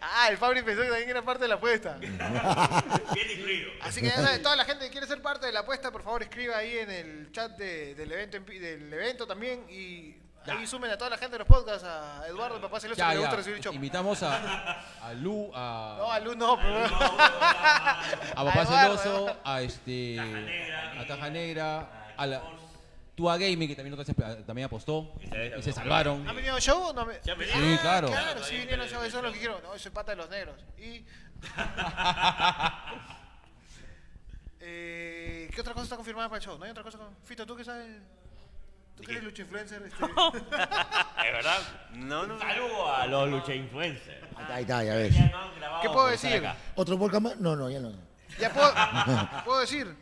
Ah, el Fabri pensó que también era parte de la apuesta. Bien incluido. Así que ya sabes, toda la gente que quiere ser parte de la apuesta, por favor escriba ahí en el chat de- del, evento, en pi- del evento también y ahí sumen a toda la gente de los podcasts, a Eduardo, papá Celoso, Ya, que le gusta recibir chop. Invitamos a, a Lu, a, No, a Luz no, pero... a Papá Eduardo. Celoso, a este a Taja Negra, a la Tua Gaming que también, otra- también apostó y se salvaron. ¿Han venido a show o no? me- Sí, claro. Claro, sí vinieron a show, eso es lo que quiero. No, soy pata de los negros. Y... Eh, ¿Qué otra cosa está confirmada para el show? ¿No hay otra cosa? con- Fito, ¿tú qué sabes? ¿Tú que eres lucha influencer? Este... ¿Es verdad? No, no. Saludo a los lucha influencers. Ahí está, ya ves. Ya no han grabado ¿Qué puedo decir? ¿Otro podcast más? No, no, ya no. Ya puedo, puedo decir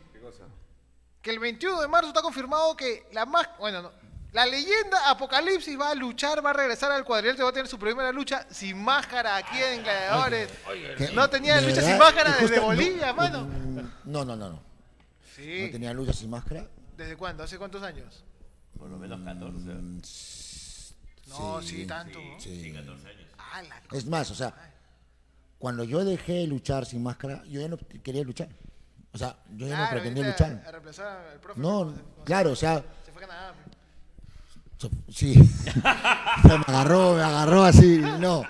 que el 21 de marzo está confirmado que la más, bueno, no, la leyenda Apocalipsis va a luchar, va a regresar al cuadrilátero, va a tener su primera lucha sin máscara aquí en Gladiadores. ¿Qué? No tenía ¿De lucha verdad? sin máscara desde justo- Bolivia, no, mano. mm, No, no, no, no. Sí. No tenía lucha sin máscara. ¿Desde cuándo? ¿Hace cuántos años? Por lo menos 14. No, sí, tanto. ¿no? Sí. Ah, la Es más, o sea, cuando yo dejé de luchar sin máscara, yo ya no quería luchar. O sea, yo ya no pretendía luchar. A, reemplazar al profe. No, claro, o sea, Se fue a Canadá. so- sí. me agarró, me agarró así. No.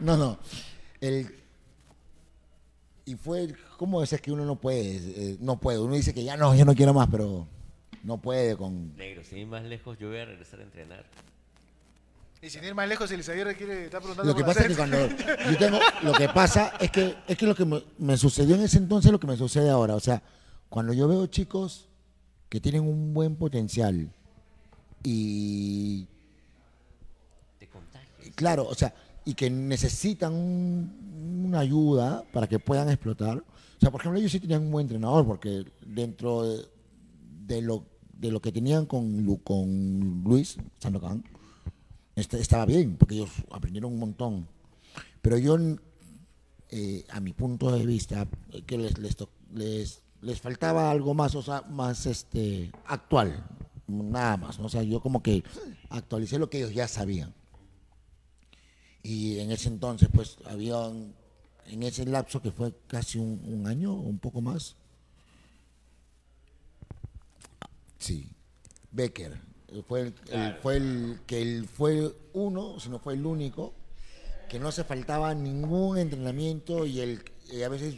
No, no. El, y fue, ¿cómo es que uno no puede? Eh, no puede. Uno dice que ya no, yo no quiero más, pero no puede con... Negro, sin ir más lejos, yo voy a regresar a entrenar. Y sin ir más lejos, Elizaguirre quiere estar preguntando Lo que pasa es que cuando yo tengo, lo que pasa es que es que lo que me, me sucedió en ese entonces es lo que me sucede ahora. O sea, cuando yo veo chicos que tienen un buen potencial y Te contagias. claro, o sea, y que necesitan un- una ayuda para que puedan explotar. O sea, por ejemplo, ellos sí tenían un buen entrenador porque dentro de, de lo de lo que tenían con con Luis Sandokan estaba bien, porque ellos aprendieron un montón. Pero yo, eh, a mi punto de vista, eh, que les, les, les, les faltaba algo más, o sea, más este, actual, nada más. ¿no? O sea, yo como que actualicé lo que ellos ya sabían. Y en ese entonces, pues, había, en ese lapso que fue casi un, un año un poco más. Sí, Becker, fue el, el- fue el que él fue uno, si no fue el único, que no se faltaba ningún entrenamiento y él y a veces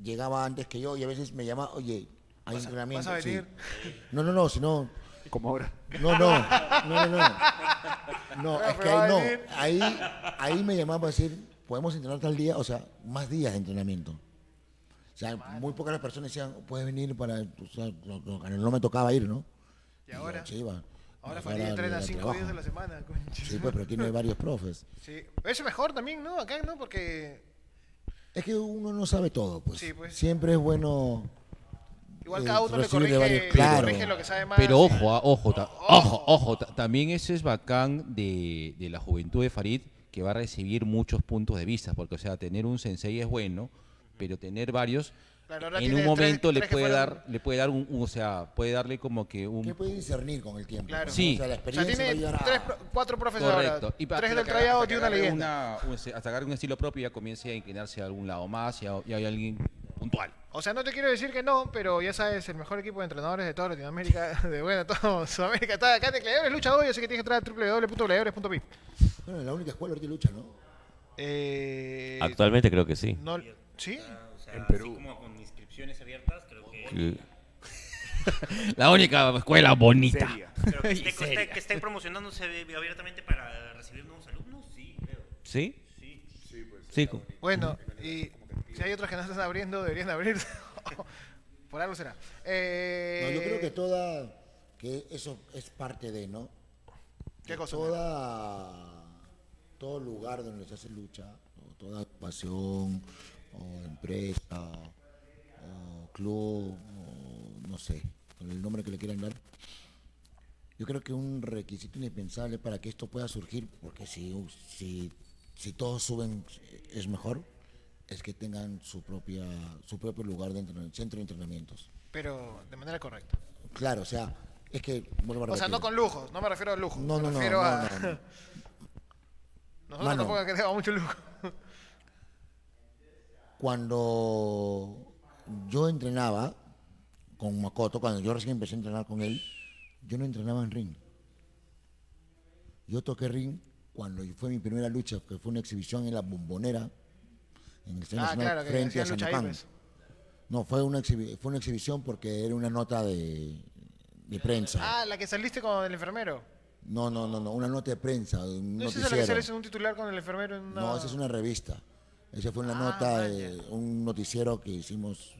llegaba antes que yo y a veces me llamaba, oye, hay ¿Vas a- entrenamiento. vas a Sí. venir? No, no, no, sino Como ahora. no, no, no, no, no. No, Pero es que a ahí no. Ahí, ahí me llamaban para decir, podemos entrenar tal día, o sea, más días de entrenamiento. O sea, muy pocas las personas decían, puedes venir para. O sea, no, no- no me tocaba ir, ¿no? ¿Y ahora? Ahora Farid entrena cinco trabajo. días a la semana. concha. Sí, pues, pero tiene varios profes. Sí. Eso es mejor también, ¿no? Acá, ¿no? Porque Es que uno no sabe todo, pues. Sí, pues. Siempre es bueno. igual Eh, cada uno le de corrige, varios- le claro. corrige lo que sabe más. Pero ojo, ah, ojo, ta- ojo, ojo, ta- también eso es bacán de, de la juventud de Farid, que va a recibir muchos puntos de vista, porque o sea, tener un sensei es bueno, pero tener varios Claro, ahora en tiene un tres- momento le tres que puede dar, le puede dar un, un- o sea, puede darle como que Que un puede discernir con el tiempo. Claro. Sí. O sea, la O sea, experiencia va a tiene tres, cuatro profes correcto. Y tres del que- trayado y que una leyenda. una- un- hasta agarre un estilo propio y ya comience a inclinarse a algún lado más y, a- y hay alguien puntual. O sea, no te quiero decir que no, pero ya sabes, el mejor equipo de entrenadores de toda Latinoamérica, de bueno, todo Sudamérica, está acá en Gladiadores Lucha hoy, así que tienes que entrar a www.gladiadores.pi. Bueno, la única escuela ahorita lucha, ¿no? Eh, Actualmente creo que sí. no, ¿Sí? Sea, En Perú. así como con inscripciones abiertas, creo que... Sí. La única escuela bonita. Seria. Pero que esté, que esté- seria. que esté promocionándose abiertamente para recibir nuevos alumnos, sí, creo. ¿Sí? Sí. Sí. co- Bueno, y si hay otros que no están abriendo, deberían abrirse. Por algo será. Eh, No, yo creo que toda, que eso es parte de, ¿no? ¿Qué cosa? Toda, todo lugar donde se hace lucha, toda pasión, o empresa, o club, o no sé, con el nombre que le quieran dar. Yo creo que un requisito indispensable para que esto pueda surgir, porque si, si, si todos suben es mejor, es que tengan su propia su propio lugar de entrenamiento, centro de entrenamientos. Pero de manera correcta. Claro, o sea, es que vuelvo a O sea, no con lujos, no me refiero a lujos. No, me no, no, refiero no, a... no, no. Nosotros Mano. tampoco mucho lujo. Cuando yo entrenaba con Makoto, cuando yo recién empecé a entrenar con él, yo no entrenaba en ring. Yo toqué ring cuando fue mi primera lucha, que fue una exhibición en la bombonera, en el Estadio Ah, Nacional, claro, frente a Sanapán. pues. No, fue una, fue una exhibición porque era una nota de, de prensa. Ah, la que saliste con el enfermero. No, no, no, no, una nota de prensa, un ¿No es esa la que sales en un titular con el enfermero en una... No, esa es una revista. Esa fue una Ah, nota, un noticiero que hicimos.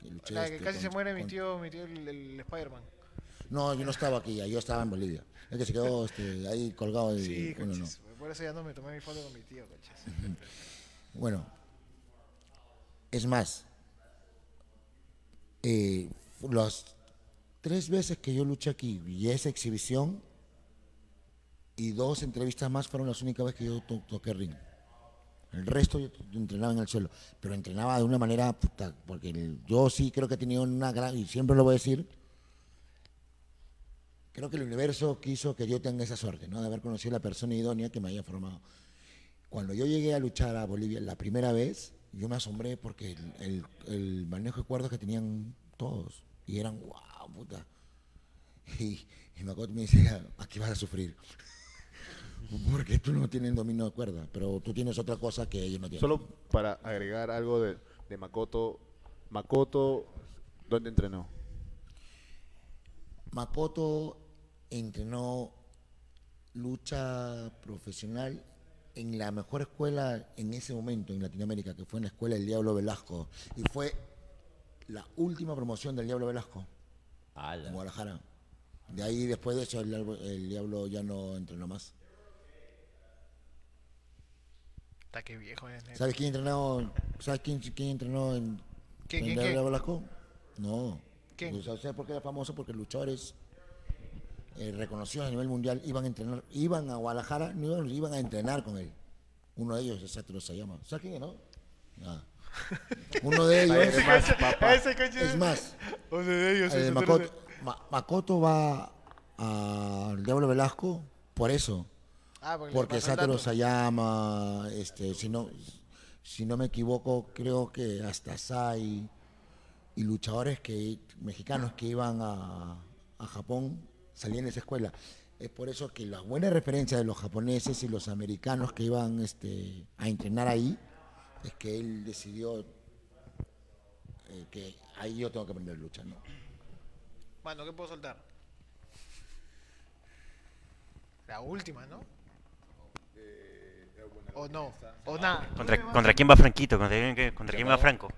Que luché, La que este, casi con- se muere mi con- tío, mi tío el, el Spider-Man. No, yo no estaba aquí, yo estaba en Bolivia. Es que se quedó este, ahí colgado y Sí, uno no. Por eso ya no me tomé mi foto con mi tío, conchis. Bueno, es más, eh, las tres veces que yo luché aquí y esa exhibición y dos entrevistas más fueron las únicas veces que yo to- toqué ring. El resto yo entrenaba en el suelo, pero entrenaba de una manera, puta, porque yo sí creo que he tenido una gran, y siempre lo voy a decir, creo que el universo quiso que yo tenga esa suerte, ¿no? De haber conocido a la persona idónea que me haya formado. Cuando yo llegué a luchar a Bolivia la primera vez, yo me asombré porque el, manejo de cuerdas que tenían todos, y eran, wow, puta. Y, y Makoto me decía, aquí vas a sufrir. Porque tú no tienes dominio de cuerda, pero tú tienes otra cosa que ellos no tienen. Solo para agregar algo de, de Makoto. Makoto, ¿dónde entrenó? Makoto entrenó lucha profesional en la mejor escuela en ese momento en Latinoamérica, que fue en la escuela del Diablo Velasco. Y fue la última promoción del Diablo Velasco Ala. en Guadalajara. De ahí, después de eso, el, Diablo- el Diablo ya no entrenó más. Está que viejo es. neta. ¿Sabes quién entrenó, ¿sabes quién, quién entrenó en, ¿Quién? Velasco? No. ¿Quién? ¿Sabes por qué era famoso? Porque luchadores eh, reconocidos a nivel mundial iban a entrenar, iban a Guadalajara, no iban, iban a entrenar con él. Uno de ellos, exacto, se llama. ¿Sabes quién es, no? Ah. Uno de ellos, ese coche es más, O sea, de ellos, el eso, Makoto, Ma- Makoto va al Diablo Velasco por eso. Ah, porque, Porque Satoru. Sayama, este, si no, si no me equivoco, creo que hasta Sai y luchadores que mexicanos que iban a, a Japón salí en esa escuela. Es por eso que la buena referencia de los japoneses y los americanos que iban este, a entrenar ahí, es que él decidió eh, que ahí yo tengo que aprender lucha, ¿no? Mano, ¿qué puedo soltar? La última, ¿no? O no, o nada. ¿Contra, contra quién va Franquito? ¿Contra quién, contra quién va Franco?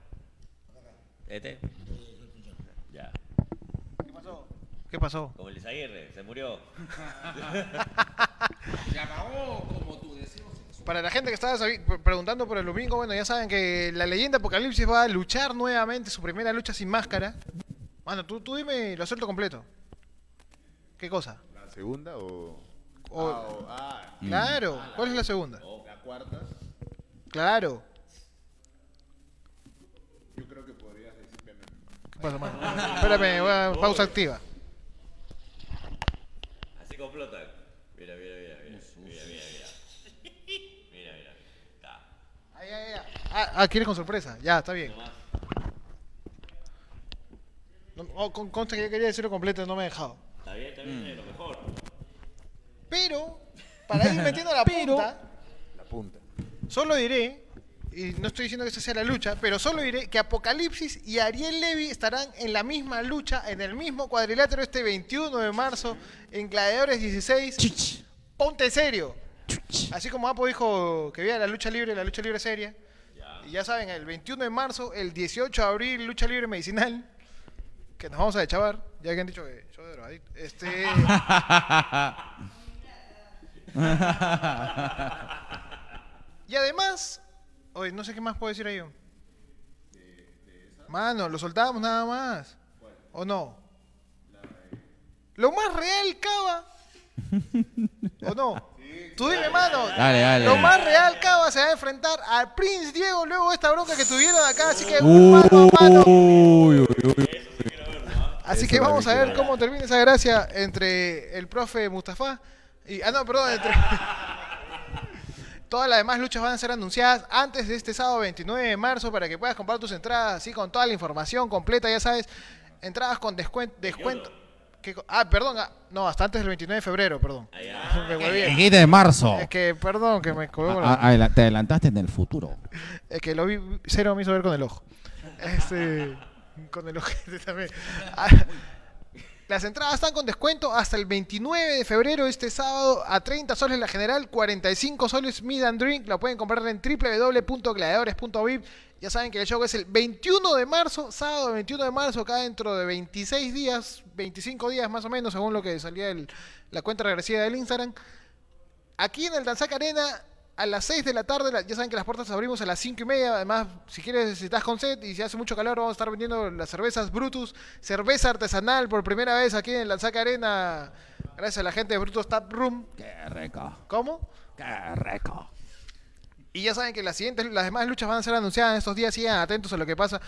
Este. Ya. ¿Qué pasó? ¿Qué pasó? Como el Isaguirre, se murió. Se acabó como tu deseo. Para la gente que estaba preguntando por el domingo, bueno, ya saben que la leyenda Apocalipsis va a luchar nuevamente su primera lucha sin máscara. Mano, tú, tú dime y lo suelto completo. ¿Qué cosa? ¿La segunda o...? O- Ah, o- ah, Claro, ¿cuál es la segunda? la cuarta. Claro. Yo creo que podrías decir que... ¿Qué pasa, mano? Espérame, voy a- pausa activa. Así complotan. Mira, mira, mira, mira. Mira, mira, mira. Mira, mira. Está. Ahí, ahí, ahí. Ah, ah, ¿quieres con sorpresa? Ya, está bien. No, oh, con- consta que yo quería decirlo completo y no me he dejado. Está bien, está bien, es lo mejor. Pero, para ir metiendo la punta, punta. solo diré, y no estoy diciendo que esa sea la lucha, pero solo diré que Apocalipsis y Ariel Levy estarán en la misma lucha, en el mismo cuadrilátero este 21 de marzo, en Gladiadores 16. Ponte serio. Así como Apo dijo que veía la lucha libre, la lucha libre seria. Y ya saben, el 21 de marzo, el 18 de abril, lucha libre medicinal. Que nos vamos a deschavar, ya que han dicho que yo de drogadicto. Este. y además, oye, no sé qué más puedo decir ahí. Mano, lo soltábamos nada más. ¿O no? Lo más real, Cava. ¿O no? Tú dime, mano. Dale, dale. Lo más real, Cava se va a enfrentar al Prince Diego luego de esta bronca que tuvieron acá. Así que mano a mano. Uy, uy, uy. Así que vamos a ver cómo termina esa gracia entre el profe Mustafa y. Ah, no, perdón, entre. Todas las demás luchas van a ser anunciadas antes de este sábado 29 de marzo para que puedas comprar tus entradas así con toda la información completa, ya sabes. Entradas con descuento. descuento ¿Qué co- ah, perdón, ah, no, hasta antes del 29 de febrero, perdón. Me huevié. El 15 de marzo. Es que, perdón, que me colgó con Ah, la- ah, te adelantaste en el futuro. Es que lo vi, cero me hizo ver con el ojo. Este, con el ojete también. Ah, Las entradas están con descuento hasta el 29 de febrero, este sábado, a 30 soles la general, 45 soles Meet and Drink. La pueden comprar en www.gladiadores.vip. Ya saben que el show es el 21 de marzo, sábado 21 de marzo, acá dentro de 26 días, 25 días más o menos, según lo que salía la cuenta regresiva del Instagram. Aquí en el Danzac Arena, a las 6 de la tarde, ya saben que las puertas abrimos a las 5 y media. Además, si quieres, si estás con sed y si hace mucho calor, vamos a estar vendiendo las cervezas Brutus, cerveza artesanal por primera vez aquí en el Danzac Arena, gracias a la gente de Brutus Tap Room. Qué rico. ¿Cómo? Qué rico. Y ya saben que las siguientes, las demás luchas van a ser anunciadas en estos días. Sigan atentos a lo que pasa.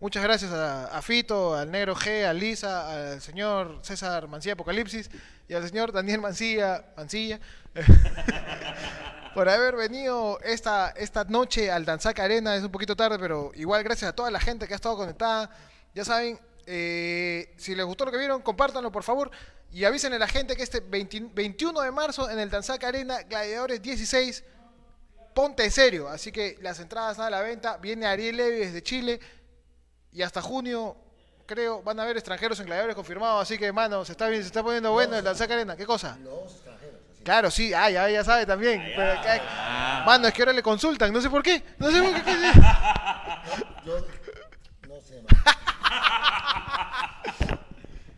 Muchas gracias a, a Fito, al Negro G, a Lisa, al señor César Mancilla Apocalipsis y al señor Daniel Mancilla, Mancilla por haber venido esta, esta noche al Danzac Arena. Es un poquito tarde, pero igual gracias a toda la gente que ha estado conectada. Ya saben, eh, si les gustó lo que vieron, compártanlo por favor. Y avisen a la gente que este 20 21 de marzo en el Danzac Arena, Gladiadores 16, ponte serio. Así que las entradas a la venta. Viene Ariel Levy desde Chile. Y hasta junio, creo, van a haber extranjeros en gladiadores confirmados. Así que, mano, se está, bien, se está poniendo bueno el Danzac Arena. ¿Qué cosa? Claro, sí, ah, ya, ya sabe también. Pero, ¿qué? Mano, es que ahora le consultan, no sé por qué. No sé por qué. qué- Yo no sé, man.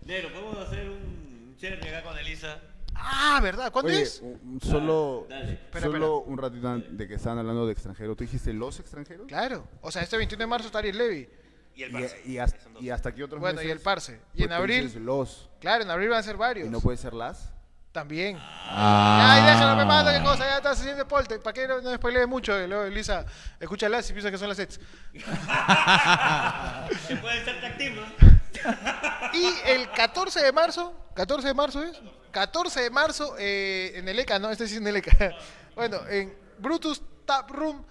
Negro, podemos hacer un cherry acá con Elisa. Ah, ¿verdad? ¿Cuándo Oye, es? un- solo. Espera, solo un ratito de que estaban hablando de extranjeros. ¿Tú dijiste los extranjeros? Claro. O sea, este 21 de marzo está Ariel Levy. Y el Y, Barça. y hasta, y hasta aquí otros Bueno, y el Parse. Y Pues en abril, los. claro, en abril van a ser varios. ¿Y no puede ser las? También. Ah. Ay, déjalo, me manda qué cosa, ya estás haciendo spoiler. ¿Para qué no, no spoilees mucho? Y luego Elisa, escúchalas y piensa que son las sets. Se puede ser tactivo. Y el 14 de marzo, 14 de marzo es, 14 de marzo eh, en el ECA, ¿no? Este sí es en el ECA. Bueno, en Brutus Tap Room,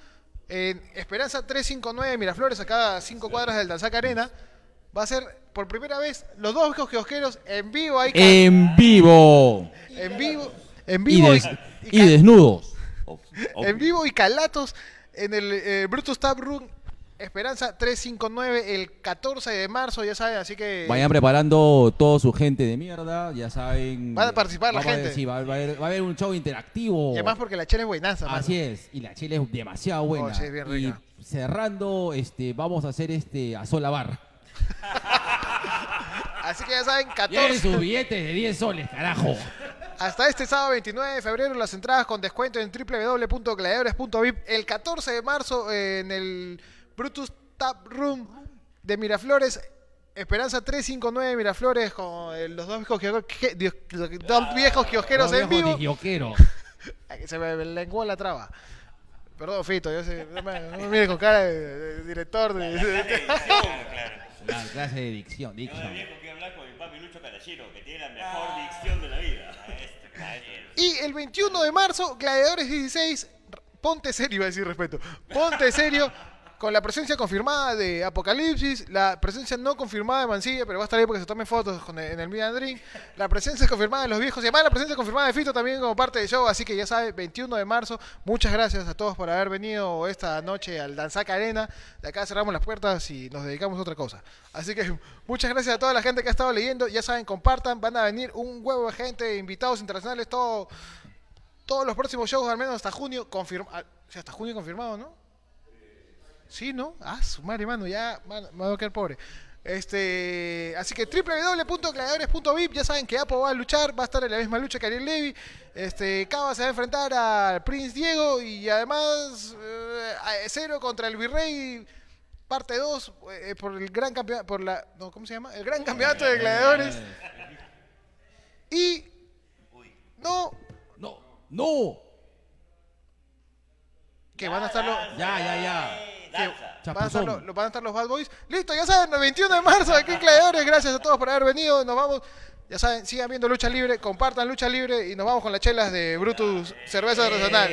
en Esperanza 359 Miraflores, acá a 5 cuadras del Danzac Arena, va a ser por primera vez los dos viejos kiosqueros en vivo ahí. En vivo. En vivo. En Y, vivo. des- y desnudos. En vivo y calatos en el eh, Brutus Tap Room Esperanza 359 el 14 de marzo, ya saben, así que Vayan preparando todo su gente de mierda, ya saben. Va a participar la a- gente. Sí, va, va a haber, va a haber un show interactivo. y además porque la chela es buenaza, mano. Así es, y la chile es demasiado buena. Oh, sí, es bien y cerrando, este, vamos a hacer este a sola bar. Así que ya saben, Tienen 14 sus billetes de 10 soles, carajo. Hasta este sábado 29 de febrero las entradas con descuento en www.gladiadores.vip. El 14 de marzo en el Brutus Tap Room de Miraflores. Esperanza 359 Miraflores con eh, los dos viejos, que- dios- dos viejos kiosqueros en vivo. Se me lenguó la traba. Perdón, Fito, yo sé, no me, no me mires con cara de, de director. de- de- La clase de dicción, dicción. viejo que hablar con mi papi Lucho Carachiro, que tiene la mejor dicción de la vida. Y el 21 de marzo, Gladiadores 16, ponte serio, iba a decir respeto. Ponte serio con la presencia confirmada de Apocalipsis, la presencia no confirmada de Mancilla, pero va a estar ahí porque se tomen fotos con en el and Drink, la presencia confirmada de los viejos y además la presencia confirmada de Fito también como parte del show, así que ya saben, 21 de marzo, muchas gracias a todos por haber venido esta noche al Danzac Arena, de acá cerramos las puertas y nos dedicamos a otra cosa. Así que muchas gracias a toda la gente que ha estado leyendo, ya saben, compartan, van a venir un huevo de gente, invitados internacionales, todo todos los próximos shows, al menos hasta junio, confirma, ah, hasta junio confirmado, ¿no? Sí, ¿no? Ah, su madre, mano, ya man- me voy a quedar pobre. Este, así que www.gladiadores.vip, ya saben que Apo va a luchar, va a estar en la misma lucha que Ariel Levy. Este, Cava se va a enfrentar al Prince Diego y además eh, Cero contra el Virrey parte 2 por el gran campeonato por la no, ¿cómo se llama? El gran campeonato de gladiadores. Y no, No, no. Que van a estar los Ya, ya, ya. que van, a estar los, los- van a estar los Bad Boys. Listo, ya saben, el 21 de marzo aquí en Gladiadores. Gracias a todos por haber venido. Nos vamos. Ya saben, sigan viendo Lucha Libre, compartan Lucha Libre y nos vamos con las chelas de Brutus Cerveza Artesanal.